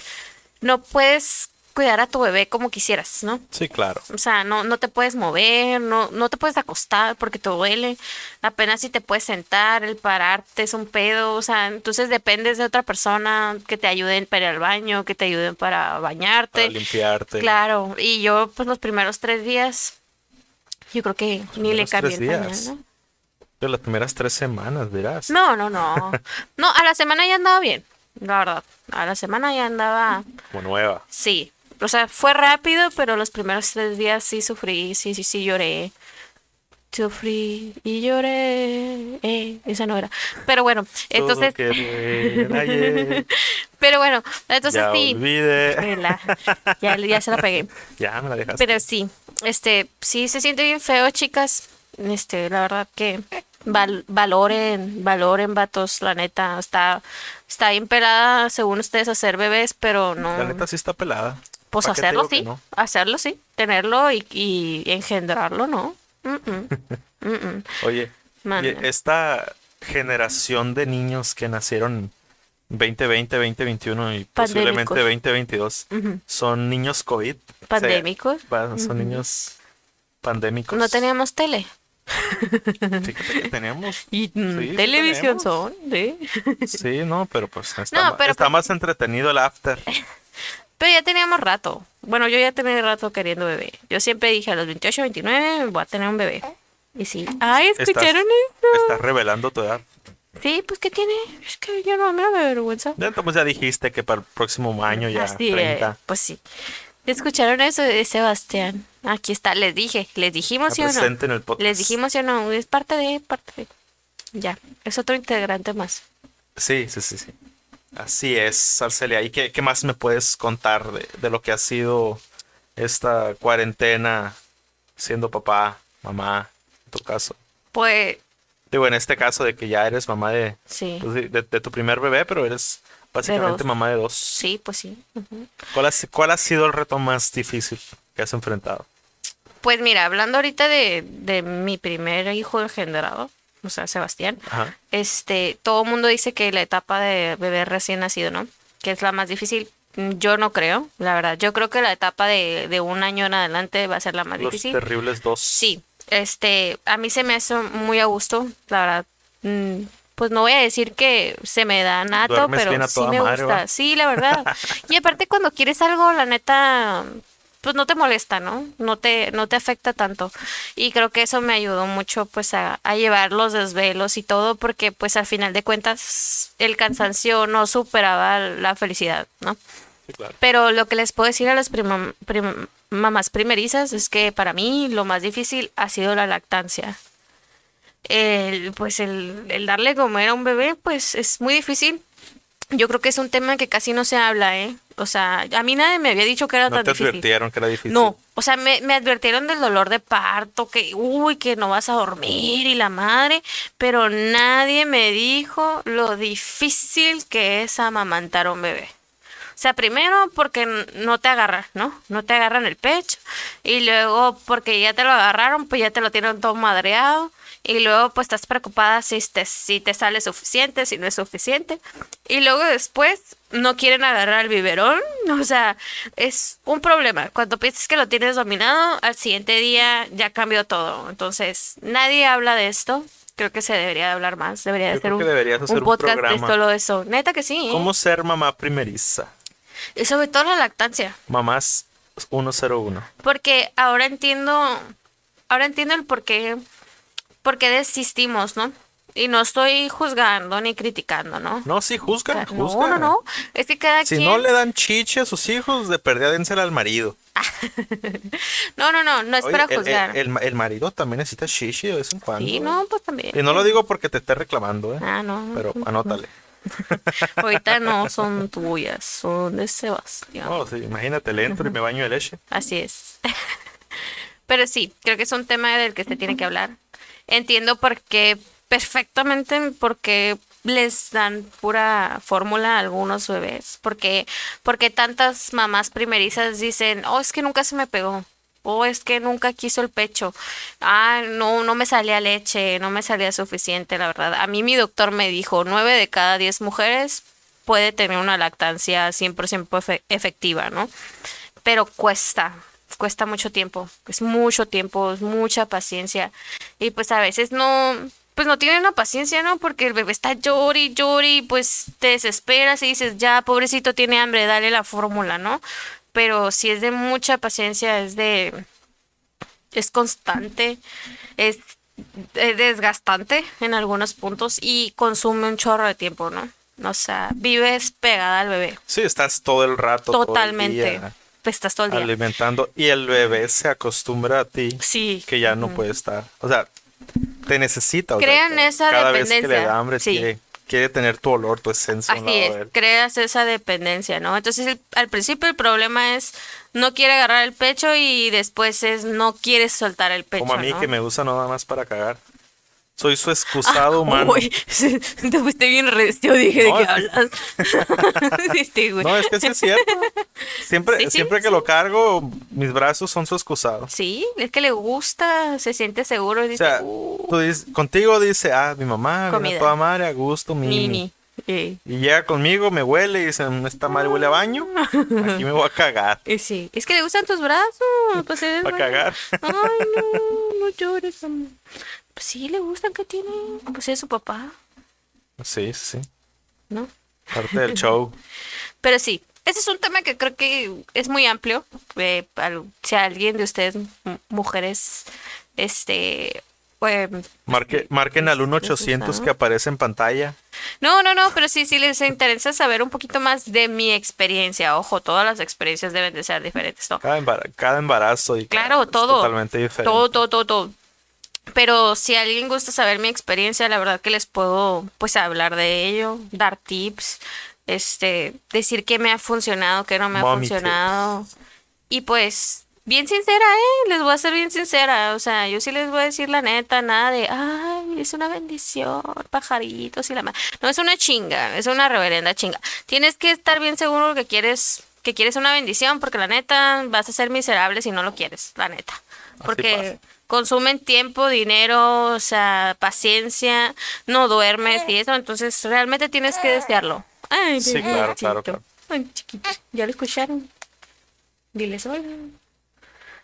no puedes cuidar a tu bebé como quisieras, ¿no? Sí, claro. O sea, no, no te puedes mover, no, no te puedes acostar porque te duele. Apenas si te puedes sentar, el pararte es un pedo. O sea, entonces dependes de otra persona que te ayuden para ir al baño, que te ayuden para bañarte. Para limpiarte. Claro. Y yo, pues los primeros tres días, yo creo que ni le cambié el pañal, días. ¿no? De las primeras tres semanas, verás. No, no, no. [laughs] No, a la semana ya andaba bien, la verdad. A la semana ya andaba, Como nueva. sí. O sea, fue rápido, pero los primeros tres días sí sufrí, sí, sí, sí lloré. Sufrí y lloré. Eh, esa no era. Pero bueno, entonces, [laughs] pero bueno, entonces ya sí. Vela, Ya, ya se la pegué. [laughs] Ya me la dejaste. Pero sí, este, sí se siente bien feo, chicas. Este, la verdad que val- valoren, valoren, vatos, la neta, está, está bien pelada según ustedes hacer bebés, pero no, La neta sí está pelada. pues ¿Para qué te hacerlo sí, no? hacerlo sí, tenerlo y, y engendrarlo, ¿no? Mm, mm, mm. Oye, esta generación de niños que nacieron 2020, 2021 y posiblemente Pandémicos. 2022 Ujú. son niños COVID. O sea, Pandémicos. va- son niños pandémicos. No teníamos tele. [laughs] Fíjate que tenemos. Y mm, Sí, televisión tenemos. son, ¿sí? Sí, no, pero pues está, No, pero está pues- más entretenido el after. [laughs] Pero ya teníamos rato. Bueno, yo ya tenía rato queriendo bebé. Yo siempre dije a los 28, 29 voy a tener un bebé. Y sí. Ay, ¿escucharon esto? Estás revelando tu edad. Sí, pues ¿qué tiene? Es que yo no me da vergüenza. Ya, Entonces ya dijiste que para el próximo año ya Así, eh, 30. pues sí. ¿Escucharon eso de Sebastián? Aquí está, les dije, les dijimos sí o no. presente en el podcast. Les dijimos sí o no, es parte de, parte de. Ya, es otro integrante más. Sí, sí, sí, sí. Así es, Arcelia. ¿Y qué, qué más me puedes contar de, de lo que ha sido esta cuarentena siendo papá, mamá, en tu caso? Pues, Digo, en este caso de que ya eres mamá de, sí. pues, de, tu primer bebé, pero eres básicamente mamá de dos. Sí, pues sí. ¿Cuál ha, cuál ha sido el reto más difícil que has enfrentado? Pues mira, hablando ahorita de, de mi primer hijo engendrado, o sea, Sebastián, Ajá. este, todo el mundo dice que la etapa de bebé recién nacido, ¿no? Que es la más difícil. Yo no creo, la verdad. Yo creo que la etapa de, de un año en adelante va a ser la más Los difícil. terribles dos. Sí, este, a mí se me hace muy a gusto, la verdad. Mm, Pues no voy a decir que se me da nato, Duermes pero sí me madre, gusta. ¿va? Sí, la verdad. [laughs] Y aparte cuando quieres algo, la neta, pues no te molesta, ¿no? No te, no te afecta tanto. Y creo que eso me ayudó mucho, pues, a, a llevar los desvelos y todo, porque, pues, al final de cuentas, el cansancio no superaba la felicidad, ¿no? Sí, claro. Pero lo que les puedo decir a las prim- mamás primerizas es que para mí lo más difícil ha sido la lactancia. El, pues el, el darle comer a un bebé, pues es muy difícil. Yo creo que es un tema que casi no se habla, ¿eh? O sea, a mí nadie me había dicho que era No tan te difícil. advirtieron que era difícil. No, o sea, me, me advirtieron del dolor de parto, que, uy, que no vas a dormir y la madre, pero nadie me dijo lo difícil que es amamantar a un bebé. O sea, primero porque no te agarran, ¿no? No te agarran el pecho. Y luego porque ya te lo agarraron, pues ya te lo tienen todo madreado. Y luego pues estás preocupada si te, si te sale suficiente, si no es suficiente. Y luego después no quieren agarrar el biberón. [laughs] O sea, es un problema. Cuando piensas que lo tienes dominado, al siguiente día ya cambió todo. Entonces, nadie habla de esto. Creo que se debería de hablar más. Debería de Yo un, hacer podcast de solo eso. Neta que sí. ¿eh? ¿Cómo ser mamá primeriza? Y sobre todo la lactancia. Mamás 101. Porque ahora entiendo, ahora entiendo el por qué, por qué desistimos, ¿no? Y no estoy juzgando ni criticando, ¿no? No, sí, juzgan, No, juzgan. no, no. Es que cada Si quien. no le dan chiche a sus hijos, de perdida dénsela al marido. [laughs] No, no, no, no es Oye, para el, juzgar. el, el marido también necesita chiche de vez en cuando. sí, no, pues también. Y no lo digo porque te esté reclamando, ¿eh? Ah, no. Pero anótale. [laughs] Ahorita no son tuyas, son de Sebastián. No, sí, imagínate, le entro y me baño de leche. Así es. [laughs] Pero sí, creo que es un tema del que se tiene que hablar. Entiendo por qué perfectamente porque les dan pura fórmula a algunos bebés. Porque, porque tantas mamás primerizas dicen, oh, es que nunca se me pegó. O es que nunca quiso el pecho. Ah, no, no me salía leche, no me salía suficiente, la verdad. A mí mi doctor me dijo, nueve de cada diez mujeres puede tener una lactancia 100% efectiva, ¿no? Pero cuesta, cuesta mucho tiempo, es mucho tiempo, es mucha paciencia. Y pues a veces no, pues no tienen la paciencia, ¿no? Porque el bebé está llori, llori, pues te desesperas y dices, ya, pobrecito, tiene hambre, dale la fórmula, ¿no? Pero si es de mucha paciencia, es de... es constante, es desgastante en algunos puntos y consume un chorro de tiempo, ¿no? O sea, vives pegada al bebé. Sí, estás todo el rato. Totalmente. Pues estás todo el día. Alimentando y el bebé se acostumbra a ti. Sí. Que ya no puede estar. O sea, te necesita. Crean esa cada dependencia. Vez que le da hambre, sí. quiere, tener tu olor, tu esencia. Así es, creas esa dependencia, ¿no? Entonces, al principio el problema es no quiere agarrar el pecho y después es no quiere soltar el pecho. Como a mí que me usa nada más para cagar. Soy su excusado ah, humano. Uy, [laughs] te fuiste bien recio, dije, ¿de qué hablas? [laughs] no, es que sí es cierto. Siempre, siempre que lo cargo, mis brazos son su excusado. Sí, es que le gusta, se siente seguro. Dice, o sea, contigo dice, ah, mi mamá, viene toda madre, a gusto, Mimi. Y llega conmigo, me huele y dice, esta madre huele a baño, aquí me voy a cagar. Y [laughs] sí, es que le gustan tus brazos. Pues, a cagar. Ay, no, no llores, pues sí, le gustan que tiene. Pues es su papá. Sí, sí. ¿No? Parte del show. [laughs] Pero sí, ese es un tema que creo que es muy amplio. Eh, si alguien de ustedes, mujeres, este. Eh, marquen al 1800 que aparece en pantalla. No, no, no, pero sí, sí les interesa saber un poquito más de mi experiencia. Ojo, todas las experiencias deben de ser diferentes, ¿no? Cada, embarazo, y claro, todo. Totalmente diferente. Todo, todo, todo, todo. Pero si alguien gusta saber mi experiencia, la verdad que les puedo pues hablar de ello, dar tips, este, decir qué me ha funcionado, qué no me ha funcionado. Y pues bien sincera, ¿eh? Les voy a ser bien sincera. O sea, yo sí les voy a decir la neta, nada de, ay, es una bendición, pajaritos y la más. No, es una chinga, es una reverenda chinga. Tienes que estar bien seguro que quieres, que quieres una bendición, porque la neta vas a ser miserable si no lo quieres, la neta. Porque consumen tiempo, dinero, o sea, paciencia, no duermes y eso, entonces realmente tienes que desearlo. Ay, sí, claro, claro, claro. Ay, chiquito, ya lo escucharon. Diles hola.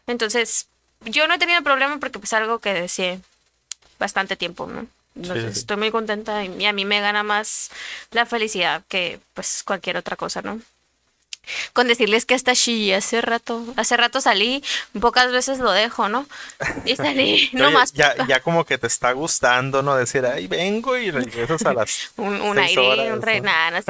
Entonces, yo no he tenido problema porque pues algo que decía bastante tiempo, ¿no? Entonces, estoy muy contenta y a mí me gana más la felicidad que pues cualquier otra cosa, ¿no? Con decirles que hasta sí hace rato, hace rato salí, pocas veces lo dejo, ¿no? Y salí, [laughs] no más. Ya, ya como que te está gustando, ¿no? Decir, ay, vengo y regresas a las. [laughs] un, un aire, un rey, nada,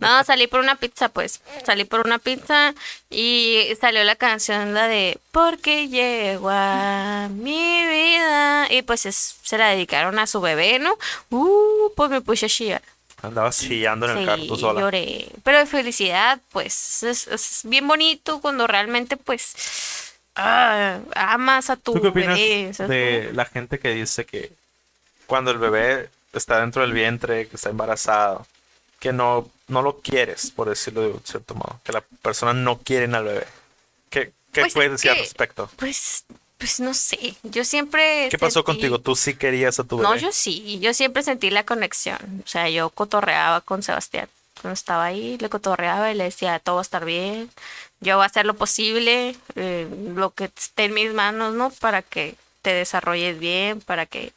no, no, salí por una pizza, pues. Salí por una pizza y salió la canción, la de Porque llegó a mi vida. Y pues se la dedicaron a su bebé, ¿no? Uh, pues me puse a chillar. Andabas chillando en el carro sola. lloré. Pero de felicidad, pues, es, bien bonito cuando realmente, pues, ah, amas a tu ¿Tú qué opinas de la gente que dice que cuando el bebé está dentro del vientre, que está embarazado, que no, no lo quieres, por decirlo de cierto modo, que la persona no quiere al bebé? ¿Qué, qué pues puedes decir al respecto? Pues pues no sé, yo siempre... ¿Qué pasó contigo? ¿Tú sí querías a tu bebé? No, yo sí, yo siempre sentí la conexión. O sea, yo cotorreaba con Sebastián. Cuando estaba ahí, le cotorreaba y le decía, todo va a estar bien. Yo voy a hacer lo posible, eh, lo que esté en mis manos, ¿no? Para que te desarrolles bien, para que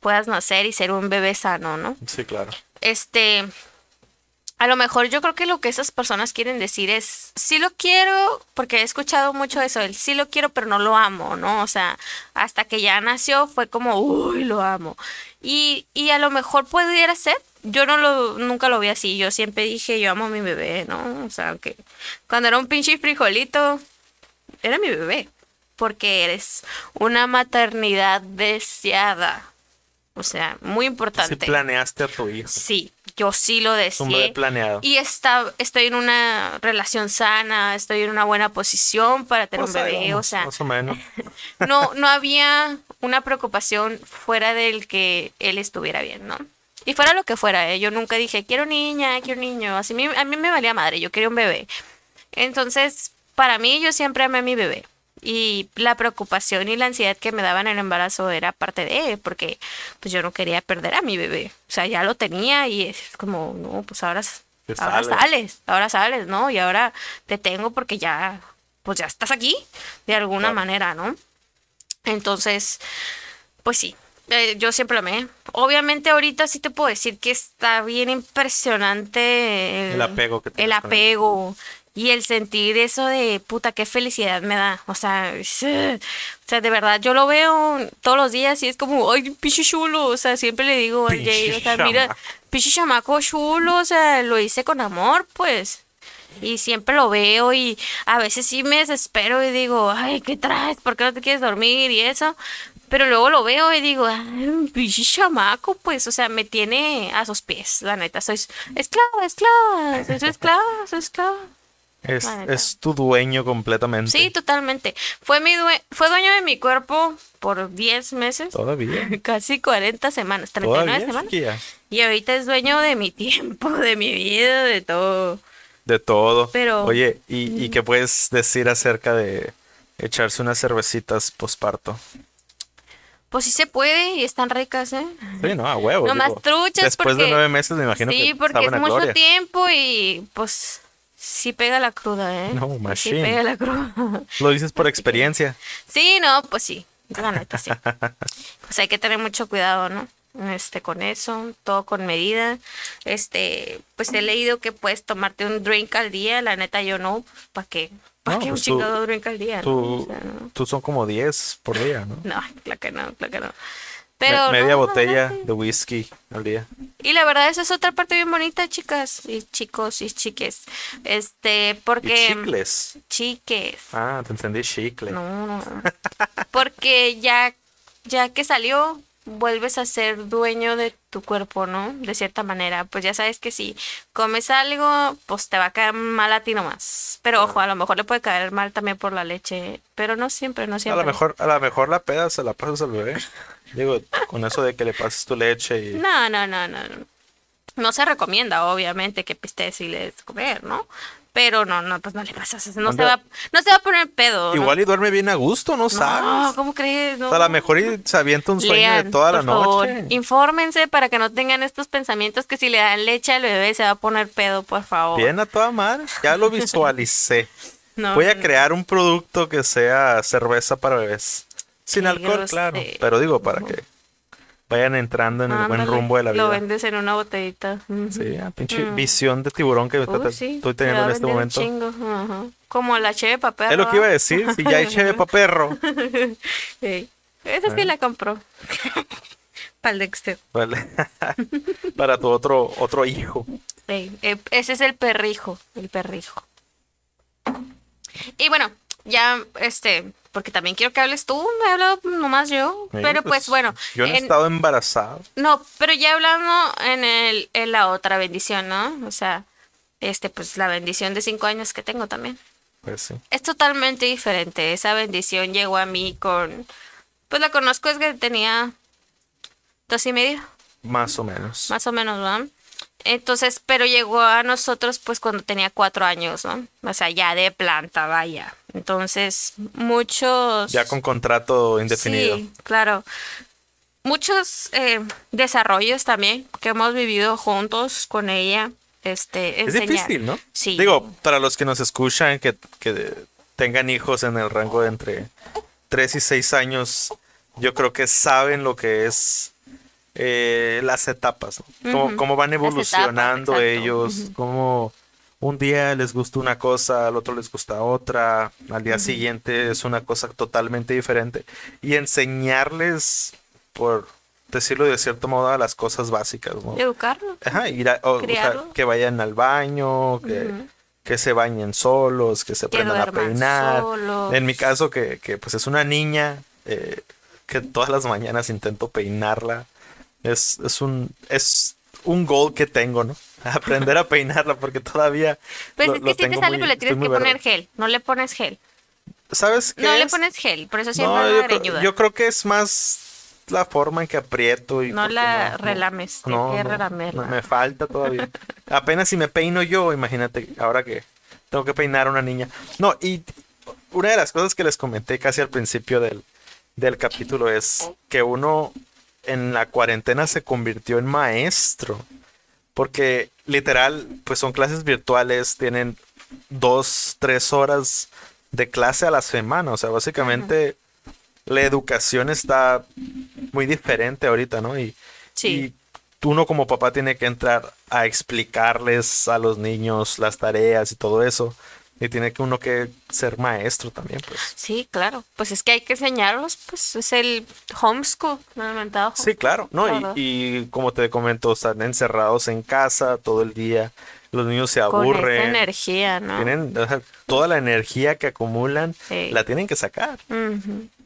puedas nacer y ser un bebé sano, ¿no? Sí, claro. Este, a lo mejor yo creo que lo que esas personas quieren decir es, sí lo quiero, porque he escuchado mucho eso, el sí lo quiero, pero no lo amo, ¿no? O sea, hasta que ya nació fue como, uy, lo amo. Y, y a lo mejor pudiera ser, yo no lo, nunca lo vi así, yo siempre dije, yo amo a mi bebé, ¿no? O sea, que cuando era un pinche frijolito, era mi bebé, porque eres una maternidad deseada. O sea, muy importante. Si planeaste a tu hijo. Sí, yo sí lo deseé. planeado. Y está, estoy en una relación sana, estoy en una buena posición para tener Pues un bebé, o sea, Más o menos. [laughs] no, no había una preocupación fuera del que él estuviera bien, ¿no? Y fuera lo que fuera, ¿eh? yo nunca dije, quiero niña, quiero niño, así me- a mí me valía madre, yo quería un bebé. Entonces, para mí, yo siempre amé a mi bebé. Y la preocupación y la ansiedad que me daban en el embarazo era parte de, porque pues yo no quería perder a mi bebé. O sea, ya lo tenía y es como, no, pues ahora, ahora sales. sales, ahora sales, ¿no? Y ahora te tengo porque ya, pues ya estás aquí, de alguna Claro. manera, ¿no? Entonces, pues sí, eh, yo siempre lo amé. Obviamente ahorita sí te puedo decir que está bien impresionante El apego que el apego y el sentir eso de puta, qué felicidad me da. O sea, es, [laughs] o sea, de verdad, yo lo veo todos los días y es como, ay, pinche chulo. O sea, siempre le digo al Jay, o sea, mira, pinche chamaco chulo, o sea, lo hice con amor, pues. Y siempre lo veo y a veces sí me desespero y digo, ay, ¿qué traes? ¿Por qué no te quieres dormir? Y eso. Pero luego lo veo y digo, pinche chamaco, pues, o sea, me tiene a sus pies, la neta. Soy esclava, esclava, soy esclava, soy esclava. Es, es tu dueño completamente. Sí, totalmente. Fue, mi due- fue dueño de mi cuerpo por 10 meses, Todavía. [laughs] casi 40 semanas, 39 Todavía, semanas. chiquilla. Y ahorita es dueño de mi tiempo, [laughs] de mi vida, de todo. De todo. Pero- Oye, ¿y, y qué puedes decir acerca de echarse unas cervecitas posparto? Pues sí se puede y están ricas, ¿eh? Sí, no, a huevo. No más digo, truchas Después de nueve meses me imagino sí, que porque es mucho gloria. tiempo y pues sí pega la cruda, ¿eh? No, Sí machine. pega la cruda. Lo dices por [laughs] experiencia. Sí, no, pues sí, la neta sí. [laughs] Pues hay que tener mucho cuidado, ¿no? Este, con eso, todo con medida. Este, pues he leído que puedes tomarte un drink al día, la neta yo no, ¿para qué? ¿Para No, qué un pues chingado drink al día? no? Tú, O sea, no. tú son como 10 por día, ¿no? No, claro que no, claro que no. Me- media no, botella de whisky al día. Y la verdad, esa es otra parte bien bonita, chicas y chicos y chiques. Este, Y porque. chicles. Chiques. Ah, te entendí chicle. No. [laughs] Porque ya, ya que salió, vuelves a ser dueño de tu cuerpo, ¿no? De cierta manera. Pues ya sabes que si comes algo, pues te va a caer mal a ti nomás. Pero ojo, a lo mejor le puede caer mal también por la leche. Pero no siempre, no A siempre. lo mejor, a lo mejor la peda se la pasas al bebé. [laughs] Digo, con eso de que le pases tu leche y No, no, no, no. No, no se recomienda, obviamente, que pistes y le des comer, ¿no? Pero no, no, pues no le pasas. eso, No se va, no se va a poner pedo. ¿no? igual y duerme bien a gusto, no No, sabes. ¿cómo crees? No. O sea, a lo mejor y se avienta un sueño Lean, de toda la por favor, noche. Infórmense para que no tengan estos pensamientos que si le dan leche al bebé se va a poner pedo, por favor. Bien a toda madre. Ya lo [laughs] visualicé. No, Voy a no, crear un producto que sea cerveza para bebés. Sin alcohol, claro. Pero digo, para que vayan entrando en el buen ándale, rumbo de la Lo vida. vendes en una botellita. Sí, ah, pinche Mm. visión de tiburón que sí, estoy teniendo en a este momento. chingo, ajá. Como la cheve papel. Es lo que iba a decir, si ya hay cheve pa' perro. [laughs] Esa sí la compró. [laughs] Para el Dexter. Vale. [laughs] Para tu otro, otro hijo. Eh, ese es el perrijo, el perrijo. Y bueno, ya, este, porque también quiero que hables tú, me he hablado nomás yo, Sí, pero pues, bueno, Yo no he en- estado embarazado. no, pero ya hablando en el, en la otra bendición, ¿no? O sea, este, pues la bendición de cinco años que tengo también. Pues sí. Es totalmente diferente. Esa bendición llegó a mí con, pues la conozco es que tenía dos y medio. Más o menos. Más o menos, ¿no? Entonces, pero llegó a nosotros pues cuando tenía cuatro años, ¿no? O sea, ya de planta, vaya. Entonces, muchos... Ya con contrato indefinido. Sí, claro. Muchos eh, desarrollos también que hemos vivido juntos con ella. Este, Es difícil, ¿no? Sí. Digo, para los que nos escuchan, que, que tengan hijos en el rango de entre 3 y 6 años, yo creo que saben lo que es eh, las etapas, ¿no? Cómo, cómo van etapas, evolucionando ellos, cómo un día les gusta una cosa, al otro les gusta otra, al día siguiente es una cosa totalmente diferente. Y enseñarles, por decirlo de cierto modo, a las cosas básicas, ¿no? Educarlo. Ajá, ir a- o- o sea, que vayan al baño, que, que se bañen solos, que se Que aprendan a peinar. solos. En mi caso, que, que, pues es una niña, eh, que todas las mañanas intento peinarla. Es, es un, es un goal que tengo, ¿no? [laughs] Aprender a peinarla porque todavía. Pues lo- es que si te sale, muy- pero le tienes que poner gel. No le pones gel. ¿Sabes qué? No le es? pones gel, por eso siempre No, no, yo, creo, yo creo que es más la forma en que aprieto y No la relames, tienes que relamerla. me falta todavía. Apenas si me peino yo, imagínate, ahora que tengo que peinar a una niña. No, y una de las cosas que les comenté casi al principio del, del capítulo es que uno en la cuarentena se convirtió en maestro. Porque literal, pues son clases virtuales, tienen dos, tres horas de clase a la semana. O sea, básicamente la educación está muy diferente ahorita, ¿no? Y, Sí. y uno como papá tiene que entrar a explicarles a los niños las tareas y todo eso. Y tiene que uno que ser maestro también, pues. Sí, claro. Pues es que hay que enseñarlos, pues es el homeschool, no mentado Sí, claro, ¿no? Y, y como te comento, están encerrados en casa todo el día. Los niños se Con esta aburren. energía, ¿no? Tienen o sea, toda la energía que acumulan, Sí. la tienen que sacar.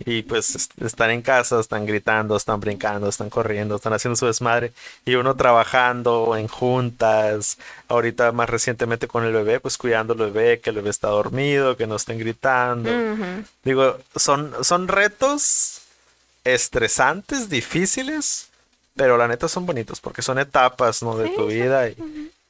Y pues est- están en casa, están gritando, están brincando, están corriendo, están haciendo su desmadre. Y uno trabajando en juntas. Ahorita más recientemente con el bebé, pues cuidando al bebé, que el bebé está dormido, que no estén gritando. Digo, son, son retos estresantes, difíciles, pero la neta son bonitos porque son etapas, ¿no? De tu vida y,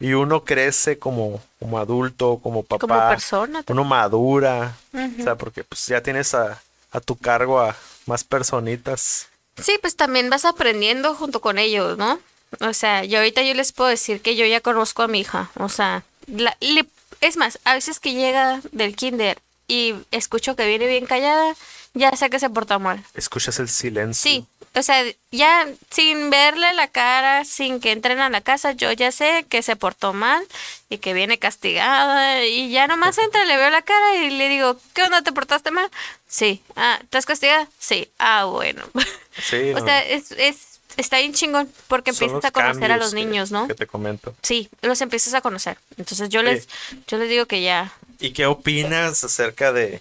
y uno crece como, como adulto, como papá. Como persona. también. Uno madura, o sea, porque pues ya tienes a, a tu cargo a más personitas. Sí, pues también vas aprendiendo junto con ellos, ¿no? O sea, yo ahorita yo les puedo decir que yo ya conozco a mi hija. O sea, la- le- es más, a veces que llega del kinder y escucho que viene bien callada, ya sé que se porta mal. Escuchas el silencio. Sí, o sea, ya sin verle la cara, sin que entren a la casa, yo ya sé que se portó mal y que viene castigada y ya nomás entra, le veo la cara y le digo, ¿qué onda? ¿Te portaste mal? Sí. Ah, ¿estás castigada? Sí. Ah, bueno. [laughs] Sí, o no, sea, es, es, está bien chingón porque son empiezas a conocer a los que- niños, ¿no? Que te comento. Sí, los empiezas a conocer. Entonces yo les, yo les digo que ya. ¿Y qué opinas acerca de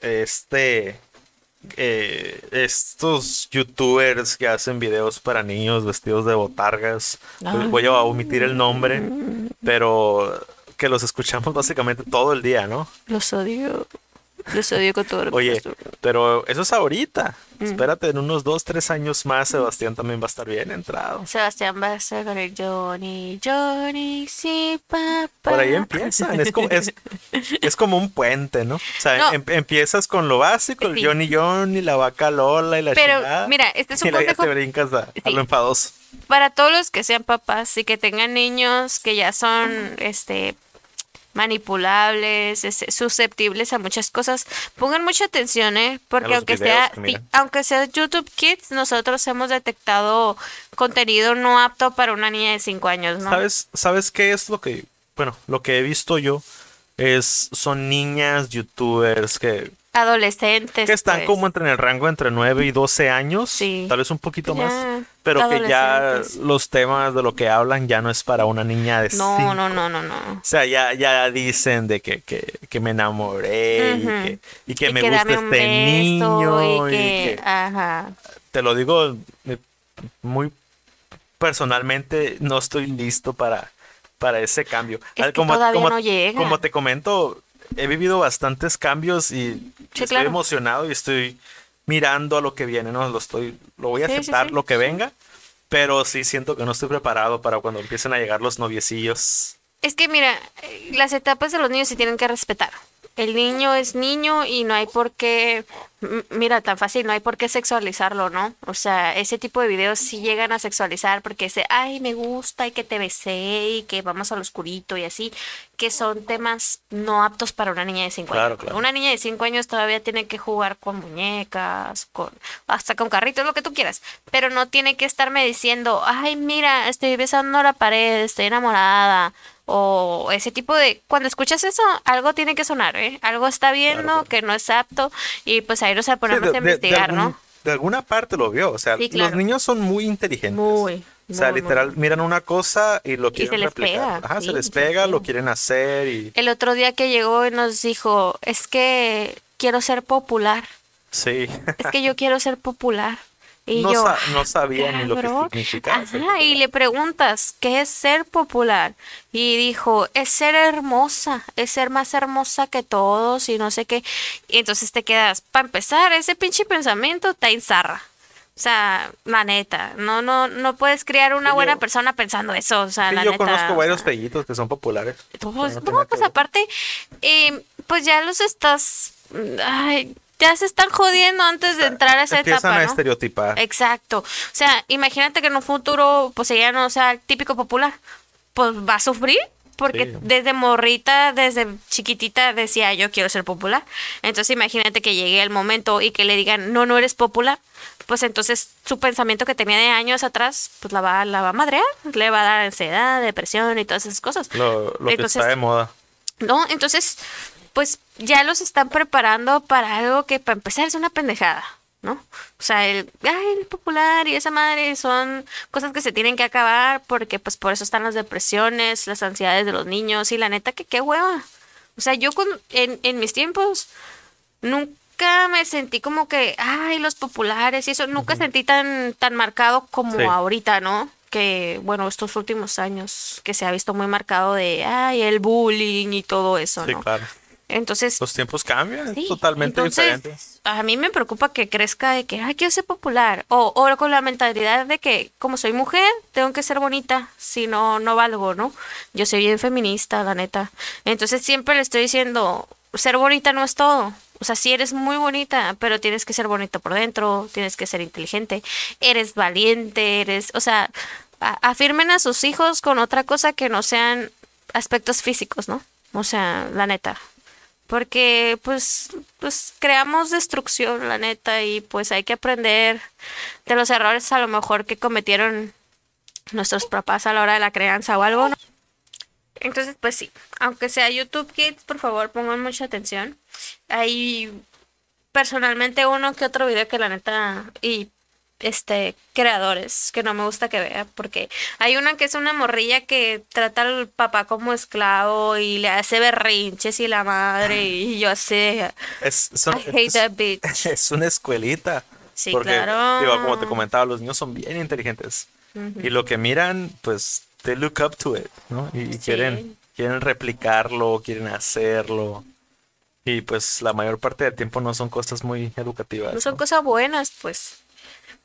este eh, estos youtubers que hacen videos para niños vestidos de botargas? Ay. Voy a omitir el nombre, pero que los escuchamos básicamente todo el día, ¿no? Los odio. Los odio con todo el Oye, pero eso es ahorita. Mm. Espérate, en unos dos, tres años más, Sebastián también va a estar bien entrado. Sebastián va a estar con el Johnny, Johnny, sí, papá. Por ahí empiezan, es como, es, [laughs] es como un puente, ¿no? O sea, No. em- empiezas con lo básico, el Sí. Johnny Johnny, la vaca Lola y la Pero, chingada, mira, este es un y luego ya consejo te brincas a, a Sí. lo enfadoso. para todos los que sean papás y que tengan niños que ya son, este, manipulables, susceptibles a muchas cosas, pongan mucha atención, ¿eh? Porque aunque sea, aunque sea YouTube Kids, nosotros hemos detectado contenido no apto para una niña de 5 años, ¿no? ¿Sabes, ¿Sabes qué es lo que, bueno, lo que he visto yo? Es, son niñas youtubers que, Adolescentes. que están pues. como entre en el rango entre 9 y 12 años, Sí. tal vez un poquito Ya, más, pero que ya los temas de lo que hablan ya no es para una niña de No, cinco. no, no, no, no. O sea, ya, ya dicen de que, que, que me enamoré y que, y que Y me que gusta este beso, niño. y y ajá. te lo digo eh, muy personalmente, no estoy listo para, para ese cambio. Es que todavía no llega. como te comento, he vivido bastantes cambios y Sí, estoy claro. emocionado y estoy mirando a lo que viene, ¿no? Lo estoy, lo voy a Sí, aceptar, sí, lo que venga. Pero sí siento que no estoy preparado para cuando empiecen a llegar los noviecillos. Es que mira, las etapas de los niños se tienen que respetar. El niño es niño y no hay por qué, mira, tan fácil, no hay por qué sexualizarlo, ¿no? O sea, ese tipo de videos sí llegan a sexualizar porque de, ay, me gusta y que te besé y que vamos al oscurito y así, que son temas no aptos para una niña de 5 Claro, años. claro. Una niña de 5 años todavía tiene que jugar con muñecas, con hasta con carritos, lo que tú quieras, pero no tiene que estarme diciendo, ay, mira, estoy besando la pared, estoy enamorada, o ese tipo de... Cuando escuchas eso, algo tiene que sonar, ¿eh? Algo está viendo Claro, claro. que no es apto y pues ahí nos ponemos de- a de- de investigar, algún- ¿no? De alguna parte lo vio. O sea, Sí, los niños son muy inteligentes. Muy, O sea, muy, literal, muy. miran una cosa y lo quieren se les replicar. pega, Ajá, sí, se les pega, lo quieren hacer y El otro día que llegó y nos dijo, es que quiero ser popular, sí. es que yo quiero ser popular. Y no, yo, sa- no sabía ni lo que significaba. ser y le preguntas, ¿qué es ser popular? Y dijo, es ser hermosa, es ser más hermosa que todos y no sé qué. Y entonces te quedas, para empezar, ese pinche pensamiento te enzarra. O sea, la neta, no, no, no puedes criar una Sí, buena yo- persona pensando eso, o sea, Sí, la yo neta. conozco o varios sea. fellitos que son populares. Pues, No pues aparte, eh, pues ya los estás, ay, ya se están jodiendo antes de entrar a esa Empiezan etapa, a ¿no? estereotipar. Exacto. O sea, imagínate que en un futuro, pues ella no sea el típico popular. Pues va a sufrir. Porque Sí. desde morrita, desde chiquitita decía yo quiero ser popular. Entonces imagínate que llegue el momento y que le digan no, no eres popular. Pues entonces su pensamiento que tenía de años atrás, pues la va, la va a madrear. Le va a dar ansiedad, depresión y todas esas cosas. Lo, lo que Entonces, está de moda. ¿no? Entonces, pues ya los están preparando para algo que para empezar es una pendejada, ¿no? O sea, el, ay, el popular y esa madre son cosas que se tienen que acabar porque pues por eso están las depresiones, las ansiedades de los niños y la neta que qué hueva. O sea, yo con, en, en mis tiempos nunca me sentí como que, ay, los populares y eso, nunca sentí tan, tan marcado como Sí. ahorita, ¿no? Que, bueno, estos últimos años que se ha visto muy marcado de, ay, el bullying y todo eso, Sí, ¿no? claro. Entonces, Los tiempos cambian, sí, es totalmente entonces, diferente. A mí me preocupa que crezca de que, ay, quiero ser popular. O, o con la mentalidad de que, como soy mujer, tengo que ser bonita, si no, no valgo, ¿no? Yo soy bien feminista, la neta. Entonces siempre le estoy diciendo, ser bonita no es todo. O sea, sí eres muy bonita, pero tienes que ser bonita por dentro, tienes que ser inteligente, eres valiente, eres, o sea, a- afirmen a sus hijos con otra cosa que no sean aspectos físicos, ¿no? O sea, la neta. Porque pues, pues creamos destrucción, la neta, y pues hay que aprender de los errores a lo mejor que cometieron nuestros papás a la hora de la crianza o algo, ¿no? Entonces, pues sí, aunque sea YouTube Kids, por favor pongan mucha atención. Hay personalmente uno que otro video que la neta y este creadores que no me gusta que vea porque hay una que es una morrilla que trata al papá como esclavo y le hace berrinches y la madre y yo sé Es, son- I hate es- that bitch. [laughs] es una escuelita. Sí, porque, claro. digo, como te comentaba, los niños son bien inteligentes. Y lo que miran, pues, they look up to it, ¿no? Y Sí. quieren, quieren replicarlo, quieren hacerlo. Y pues la mayor parte del tiempo no son cosas muy educativas. No son ¿no? cosas buenas, pues.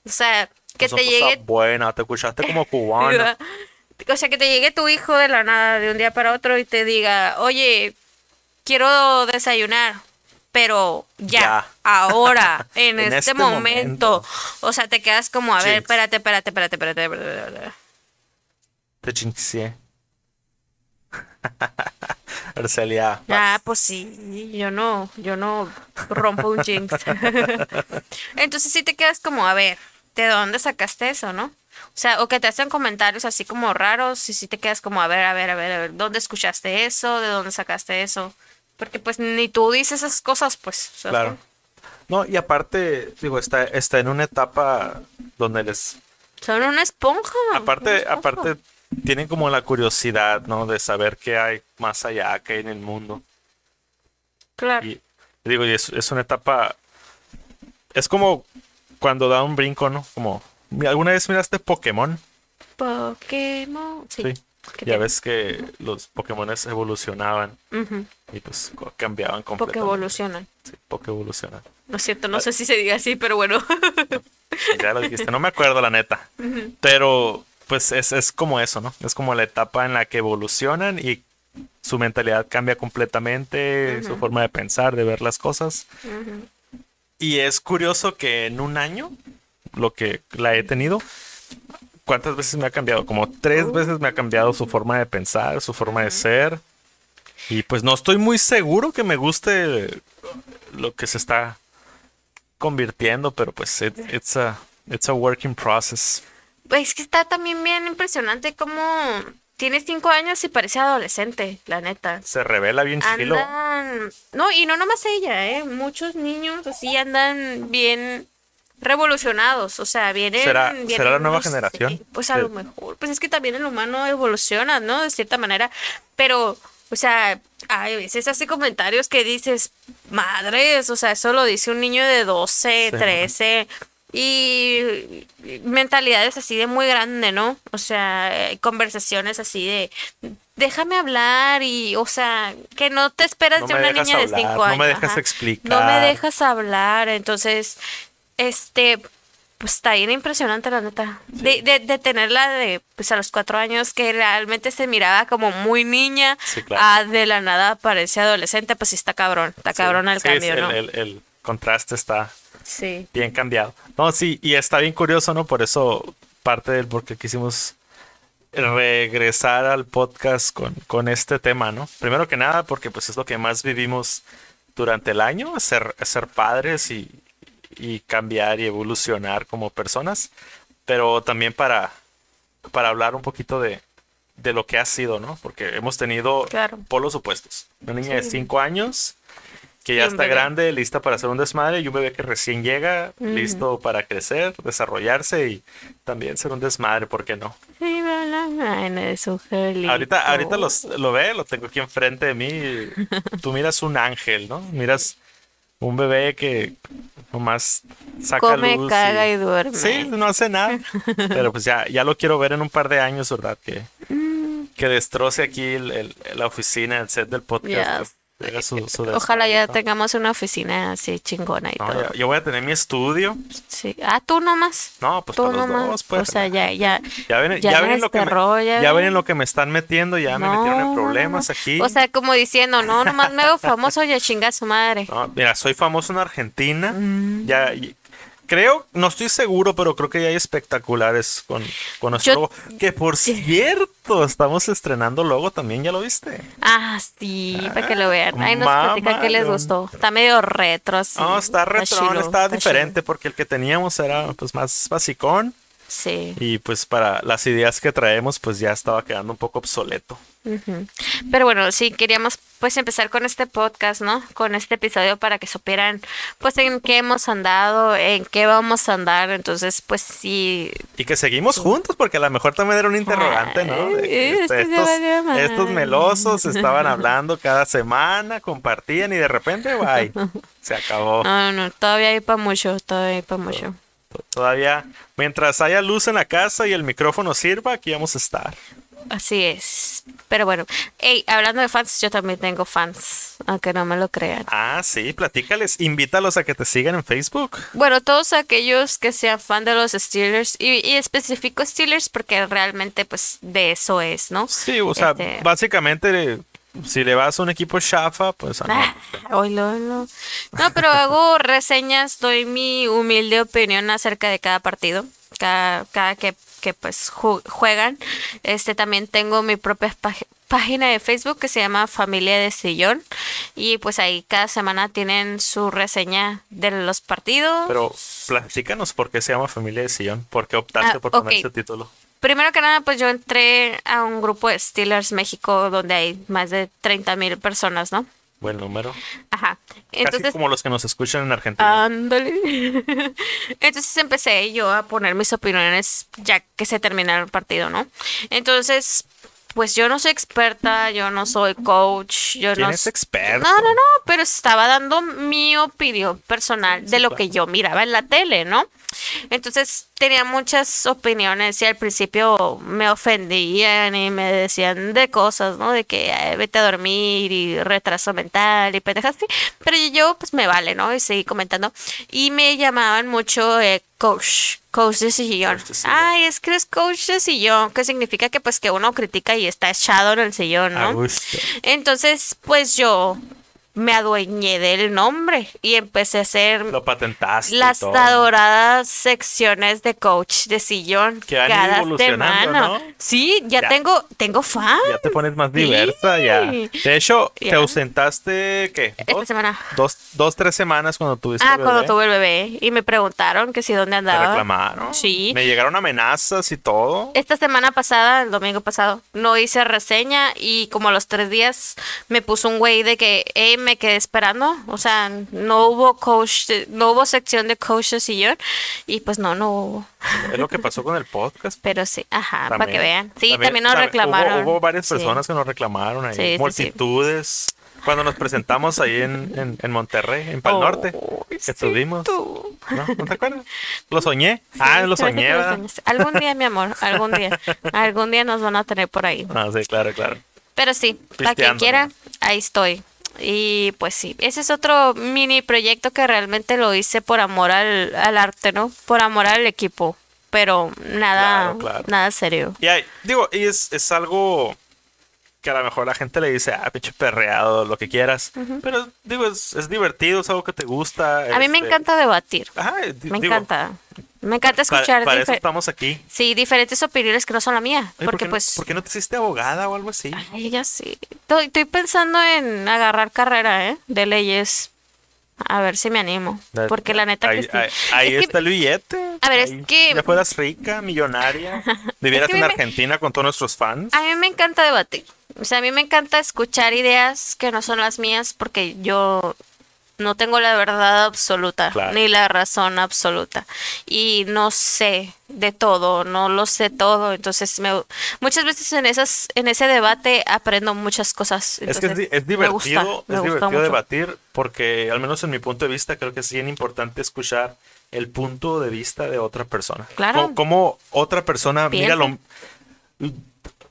O sea, que No son te cosas llegue buenas, te escuchaste como [laughs] cubano. O sea, que te llegue tu hijo de la nada de un día para otro y te diga, oye, quiero desayunar, pero ya, Ya. ahora, [laughs] en, En este, este momento. momento. O sea, te quedas como, a ver, Jinx. espérate, espérate, espérate, espérate, espérate. Te chinxié. [laughs] Arcelia. Ah, pues sí, yo no, yo no rompo un jinx. Entonces sí te quedas como, a ver, ¿de dónde sacaste eso, no? O sea, o que te hacen comentarios así como raros y sí te quedas como, a ver, a ver, a ver, a ver, ¿dónde escuchaste eso? ¿De dónde sacaste eso? Porque pues ni tú dices esas cosas, pues. Claro. No, y aparte, digo, está, está en una etapa donde les Son una esponja. una Aparte, esponja. aparte, tienen como la curiosidad, ¿no? De saber qué hay más allá, qué hay en el mundo. Claro. Y digo, y es, es una etapa. Es como cuando da un brinco, ¿no? Como. ¿Alguna vez miraste Pokémon? Pokémon. Sí. Sí. ¿Qué Ya tiene? ves que los Pokémones evolucionaban y pues cambiaban completamente. evolucionan. Sí, Poké evolucionan. Lo siento, no sé si se diga así, pero bueno. [laughs] Ya lo dijiste, no me acuerdo la neta. Pero pues es, es como eso, ¿no? Es como la etapa en la que evolucionan y su mentalidad cambia completamente, su forma de pensar, de ver las cosas. Y es curioso que en un año, lo que la he tenido, ¿cuántas veces me ha cambiado? Como tres veces me ha cambiado su forma de pensar, su forma de ser. Y pues no estoy muy seguro que me guste lo que se está convirtiendo, pero pues it- it's a, it's a working process. Pues es que está también bien impresionante cómo tiene cinco años y parece adolescente, la neta. Se revela bien chilo. Andan, no, y no nomás ella, eh, muchos niños así andan bien revolucionados, o sea, vienen... ¿Será- vienen será la nueva generación? sí, pues a Sí. lo mejor, pues es que también el humano evoluciona, ¿no? De cierta manera, pero, o sea, hay veces hace comentarios que dices, madres, o sea, eso lo dice un niño de 12, Sí. 13, y mentalidades así de muy grande, ¿no? O sea, conversaciones así de déjame hablar y, o sea, que no te esperas No de una niña de cinco no años. me dejas ajá. explicar. No me dejas hablar, entonces, este, pues está bien impresionante la neta. De, de, de tenerla de, pues a los cuatro años, que realmente se miraba como muy niña, Sí, claro. a de la nada parece adolescente, pues sí está cabrón, está Sí, cabrón el es cambio, el, ¿no? el- el contraste está Sí. bien cambiado. No, sí, y está bien curioso, ¿no? Por eso parte del por qué quisimos regresar al podcast con, con este tema, ¿no? Primero que nada, porque pues es lo que más vivimos durante el año, ser, ser padres y, y cambiar y evolucionar como personas, pero también para, para hablar un poquito de, de lo que ha sido, ¿no? Porque hemos tenido Claro. polos opuestos. Una niña de Sí. 5 años que ya está bebé. grande, lista para hacer un desmadre, y un bebé que recién llega, listo para crecer, desarrollarse y también ser un desmadre, ¿por qué no? Viva la mano de su angelito. Ahorita, ahorita los, lo ve, lo tengo aquí enfrente de mí. [laughs] Tú miras un ángel, ¿no? Miras un bebé que nomás saca Come, luz caga y duerme. Sí, no hace nada. Pero pues ya, ya lo quiero ver en un par de años, ¿verdad? Que, Mm. que destroce aquí el- el- la oficina, el set del podcast. Yes. Su- su Ojalá ya tengamos una oficina así chingona y No, todo. ya- yo voy a tener mi estudio. Sí. Ah, tú nomás. No, pues tú para los nomás. dos, pues. o sea, ya, ya. ya ven, ya ya ven en lo que me, ya ven ven. en lo que me están metiendo, ya me No, metieron no, en problemas aquí. O sea, como diciendo, no, nomás me hago famoso y a chingar a su madre. No, mira, soy famoso en Argentina. Mm. Ya, creo, no estoy seguro, pero creo que ya hay espectaculares con, con nuestro Yo- logo. Que por [laughs] cierto, estamos estrenando logo también, ¿ya lo viste? Ah, sí, para que lo vean. Ahí nos platican qué les gustó. Está medio retro, sí. No, está chido, está chido. diferente porque el que teníamos era pues más basicón Sí. y pues para las ideas que traemos pues ya estaba quedando un poco obsoleto. Pero bueno, sí, queríamos pues empezar con este podcast, ¿no? Con este episodio para que supieran pues en qué hemos andado, en qué vamos a andar. Entonces, pues sí. Y que seguimos juntos porque a lo mejor también era un interrogante, ¿no? De este, estos melosos estaban hablando cada semana, compartían y de repente, bye, se acabó. No, no, todavía hay para mucho, todavía hay para mucho. Todavía, mientras haya luz en la casa y el micrófono sirva, aquí vamos a estar. Así es. Pero bueno, hey, hablando de fans, yo también tengo fans, aunque no me lo crean. Ah, sí, platícales, invítalos a que te sigan en Facebook. Bueno, todos aquellos que sean fan de los Steelers, y, y especifico Steelers porque realmente pues de eso es, ¿no? Sí, o sea, Este- básicamente, si le vas a un equipo chafa, pues... ah, oílo. [laughs] No, pero hago reseñas, doy mi humilde opinión acerca de cada partido, cada, cada que, que pues ju- juegan. Este también tengo mi propia página de Facebook que se llama Familia de Sillón y pues ahí cada semana tienen su reseña de los partidos. Pero platícanos por qué se llama Familia de Sillón, por qué optaste Ah, por poner ok. ese título. Primero que nada, pues yo entré a un grupo de Steelers México donde hay más de 30 mil personas, ¿no? Buen número. Ajá. Casi Entonces, como los que nos escuchan en Argentina. Ándale. [laughs] Entonces empecé yo a poner mis opiniones ya que se terminara el partido, ¿no? Entonces, pues yo no soy experta, yo no soy coach, yo ¿Quién no es s- experto? No, no, no, pero estaba dando mi opinión personal de lo que yo miraba en la tele, ¿no? Entonces tenía muchas opiniones y al principio me ofendían y me decían de cosas, ¿no? De que "Ay, vete a dormir y retraso mental y pendejas así. Pero yo pues me vale, ¿no? Y seguí comentando. Y me llamaban mucho eh, coach, coach de sillón. Coach de sillón. Ay, es que eres coach de sillón, que significa que pues que uno critica y está echado en el sillón, ¿no? Entonces, pues yo me adueñé del nombre y empecé a hacer Lo patentaste. las adoradas secciones de coach de sillón Que han ido cada evolucionando, semana. ¿no? Sí, ya, Ya. tengo tengo fan Ya te pones más diversa, ya. De hecho, te ausentaste, ¿qué? esta ¿Dos, semana. dos, dos, tres semanas cuando tuviste Ah, cuando bebé? tuve el bebé y me preguntaron que si dónde Te andaba. reclamaron. Sí. Me llegaron amenazas y todo. Esta semana pasada, el domingo pasado, no hice reseña y como a los tres días me puso un güey de que "Ey, me quedé esperando. O sea, no hubo coach, no hubo sección de coach de sillón y pues no, no hubo. Es lo que pasó con el podcast. Pero sí, ajá, para También. que vean. Sí, también, nos también reclamaron. Hubo, hubo varias Sí. personas que nos reclamaron ahí. Sí, sí, sí. multitudes. Cuando nos presentamos ahí en, en, en Monterrey, en Pal Norte, que sí, estuvimos. tú. ¿No? ¿No te acuerdas? Lo soñé. ah, lo Sí, soñé, lo soñaste. Algún día, mi amor, algún día. Algún día nos van a tener por ahí. [laughs] Ah, sí, claro, claro. Pero sí, para quien quiera, ahí estoy. Y pues sí, ese es otro mini proyecto que realmente lo hice por amor al, al arte, ¿no? Por amor al equipo. Pero nada, Claro, claro. nada serio. Y hay, digo, y es, es algo que a lo mejor la gente le dice, ah, pinche perreado, lo que quieras. Pero digo, es, es divertido, es algo que te gusta. A mí me este, encanta debatir. Ajá, Me digo, encanta. Me encanta Para, escuchar para eso dife- estamos aquí. sí, diferentes opiniones que no son la mía. Oye, ¿por porque qué no- pues... ¿Por qué no te hiciste abogada o algo así? Ay, ya sí. Estoy, estoy pensando en agarrar carrera, ¿eh? De leyes. A ver si me animo. Porque la neta ahí, que sí. ahí- ahí Es que- está el billete. A ver, es que- Ya fueras rica, millonaria. Vivieras [laughs] Es que en me- Argentina con todos nuestros fans. A mí me encanta debatir. O sea, a mí me encanta escuchar ideas que no son las mías porque yo no tengo la verdad absoluta Claro. ni la razón absoluta y no sé de todo, no lo sé todo, entonces me, muchas veces en esas en ese debate aprendo muchas cosas. Es que es, me gusta, divertido, me es gusta divertido debatir porque, al menos en mi punto de vista, creo que es bien importante escuchar el punto de vista de otra persona. Claro. Cómo, cómo otra persona mira lo,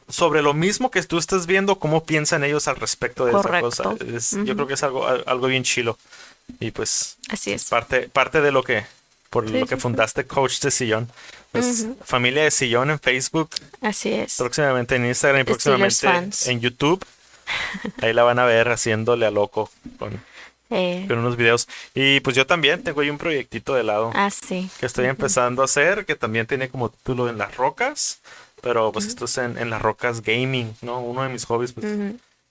sobre lo mismo que tú estás viendo, cómo piensan ellos al respecto de Correcto. esa cosa. Es- Yo creo que es algo, al- algo bien chilo. Y pues Así es. parte, parte de lo que, por Sí, lo que fundaste Coach de Sillón. Pues, Familia de Sillón en Facebook, Así es. próximamente en Instagram y próximamente en YouTube. Ahí la van a ver haciéndole a loco con, Eh, con unos videos. Y pues yo también tengo ahí un proyectito de lado ah, sí. que estoy empezando a hacer, que también tiene como título en las rocas. Pero pues esto es en, en las rocas gaming, ¿no? Uno de mis hobbies pues,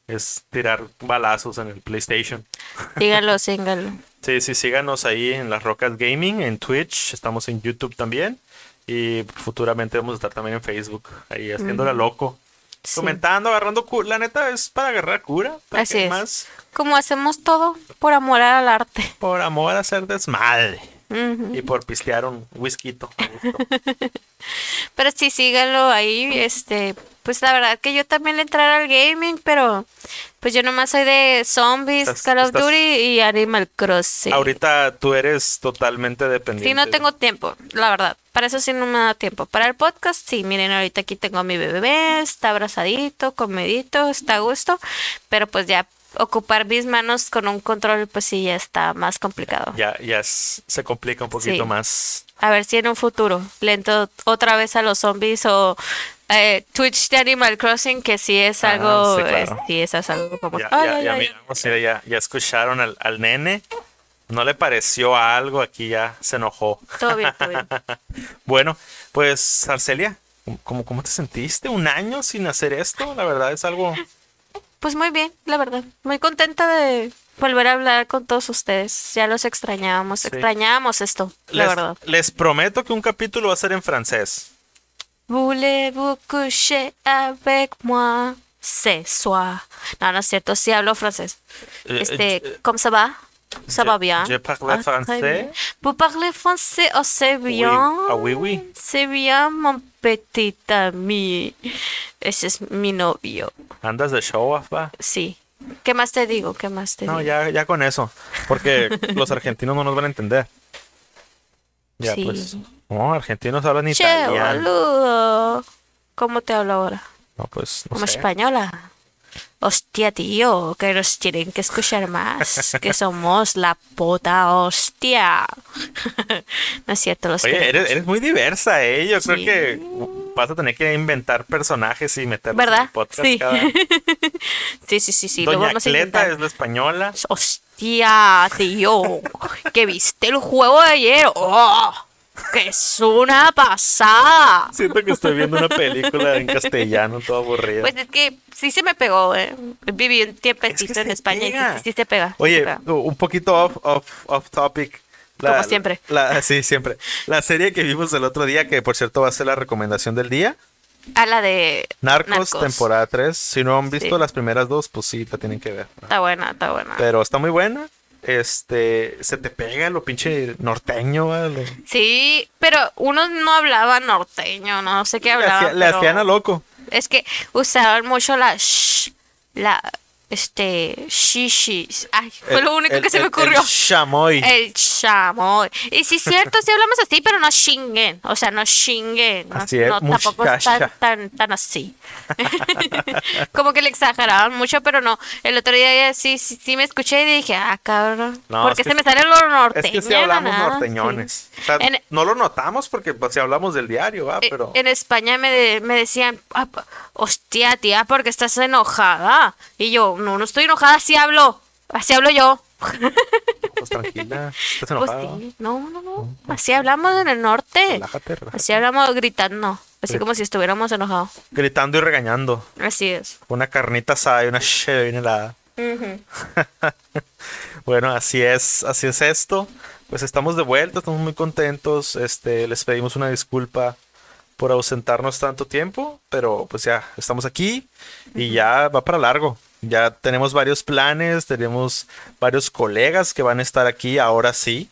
es tirar balazos en el PlayStation. [laughs] Dígalo, síngalo. Sí, sí, síganos ahí en las rocas gaming, en Twitch, estamos en YouTube también. Y futuramente vamos a estar también en Facebook, ahí haciéndola loco. Sí. Comentando, agarrando cura. La neta es para agarrar cura. ¿para Así es. más? Como hacemos todo por amor al arte. Por amor a hacer desmadre. Y por pistear un whisky. [laughs] Pero sí, síganlo ahí, este, pues la verdad que yo también le entraré al gaming, pero pues yo nomás soy de zombies, Estás- Call of estás- Duty y Animal Crossing. Ahorita tú eres totalmente dependiente. Sí, no tengo tiempo, la verdad. Para eso sí no me da tiempo. Para el podcast, sí, miren, ahorita aquí tengo a mi bebé, está abrazadito, comedito, está a gusto, pero pues ya ocupar mis manos con un control, pues sí, ya está más complicado. Ya, ya es- se complica un poquito Sí. más. A ver si en un futuro le entro otra vez a los zombies o eh, Twitch de Animal Crossing, que sí es Ah, algo, sí, claro. eh, sí, eso es algo como... Ya, ay, ya, ay, ya ay. miramos, ya, ya, ya escucharon al, al nene. No le pareció algo, aquí ya se enojó. Todo bien, todo bien. [laughs] Bueno, pues Arcelia, ¿cómo, cómo te sentiste? ¿Un año sin hacer esto? La verdad es algo... Pues muy bien, la verdad. Muy contenta de volver a hablar con todos ustedes. Ya los extrañábamos, Sí. extrañábamos esto, la Les, verdad. les prometo que un capítulo va a ser en francés. Voulez-vous coucher avec moi ce soir? No, no es cierto, sí hablo francés. Eh, Este, eh, ¿cómo se va? Ça va bien? je parle Ah, français. Vous parlez français? Oh, c'est bien. Ah, oui, oui. C'est bien, mon petit ami. Ese es mi novio. ¿Andas de show off, va? Sí. ¿Qué más te digo? ¿Qué más te No, digo? ya, ya con eso. Porque [laughs] los argentinos no nos van a entender. Ya, Sí. pues. No, argentinos hablan Che, italiano. boludo. ¿Cómo te hablo ahora? No, pues, no Como sé. española. Hostia, tío, que nos tienen que escuchar más. que [laughs] somos la puta hostia. [laughs] no es cierto, los Oye, eres, eres muy diversa, ¿eh? Yo creo que vas a tener que inventar personajes y meterlos en ¿Verdad? el podcast. Sí. cada- [laughs] Sí, sí, sí, sí, Doña Cleta es la española. Hostia, tío, que viste el juego de ayer. ¡Oh! ¡Que es una pasada! Siento que estoy viendo una película en castellano, todo aburrido. Pues es que sí se me pegó, ¿eh? Viví un Es tiempecito que en España y pega. sí, sí se pega. sí se Oye, pega. un poquito off, off, off topic. Como siempre. la- sí, siempre. La serie que vimos el otro día, que por cierto va a ser la recomendación del día. A la de Narcos, temporada 3. Si no han visto Sí. las primeras dos, pues sí, la tienen que ver. Está buena, está buena. Pero está muy buena. Este, se te pega lo pinche norteño, ¿va? Lo- Sí, pero uno no hablaba norteño, no sé qué Le, hablaba. hacía- le hacían a loco. Es que usaban mucho la sh, la este, shishis. Ay, fue El- lo único el- que se me ocurrió. El chamoy. El chamoy. Y sí, es cierto, sí hablamos así, pero no chinguen. O sea, no chinguen. No, Así es, no, tampoco es tan, tan, tan así. [laughs] Como que le exageraban mucho, pero no. El otro día sí, sí, sí me escuché y dije, ah, cabrón. No, porque que- se me sale lo norteño. Es que si hablamos nada, norteñones. sí. O sea, En- no lo notamos porque pues, si hablamos del diario, ¿va? Eh, Pero En España me, de- me decían, "Ah, hostia, tía, porque estás enojada. Y yo, no, no estoy enojada, así hablo. Así hablo yo. tranquila. Estás Pues enojada. sí, no, no, no. Así hablamos en el norte. Relájate, relájate. Así hablamos gritando. Así Sí. como si estuviéramos enojados. Gritando y regañando. Así es. Una carnita asada y una cheve bien helada. [laughs] Bueno, así es, así es esto. Pues estamos de vuelta, estamos muy contentos. Este, les pedimos una disculpa por ausentarnos tanto tiempo, pero pues ya estamos aquí y ya va para largo. Ya tenemos varios planes, tenemos varios colegas que van a estar aquí ahora sí.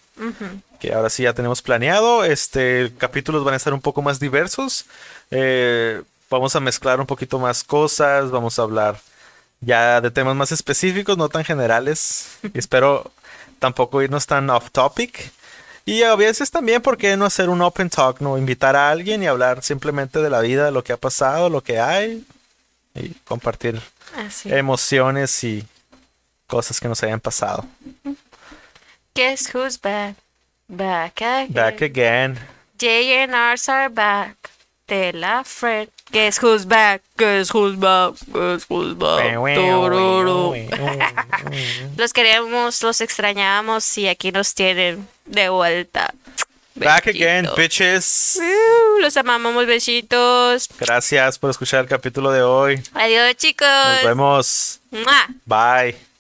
Que ahora sí ya tenemos planeado. Este, capítulos van a estar un poco más diversos. Eh, vamos a mezclar un poquito más cosas, vamos a hablar ya de temas más específicos, no tan generales. Y [laughs] espero tampoco irnos tan off topic. Y a veces también, ¿por qué no hacer un open talk? ¿no? Invitar a alguien y hablar simplemente de la vida, de lo que ha pasado, lo que hay. Y compartir Así. emociones y cosas que nos hayan pasado. Guess who's back? Back again. Back again. JNRs are back. De la Fred. Guess who's back? Guess who's back? Guess who's back? [laughs] Los queremos, los extrañamos y aquí nos tienen de vuelta. Back again, bitches. Uh, los amamos, besitos. Gracias por escuchar el capítulo de hoy. Adiós, chicos. Nos vemos. Mua. Bye.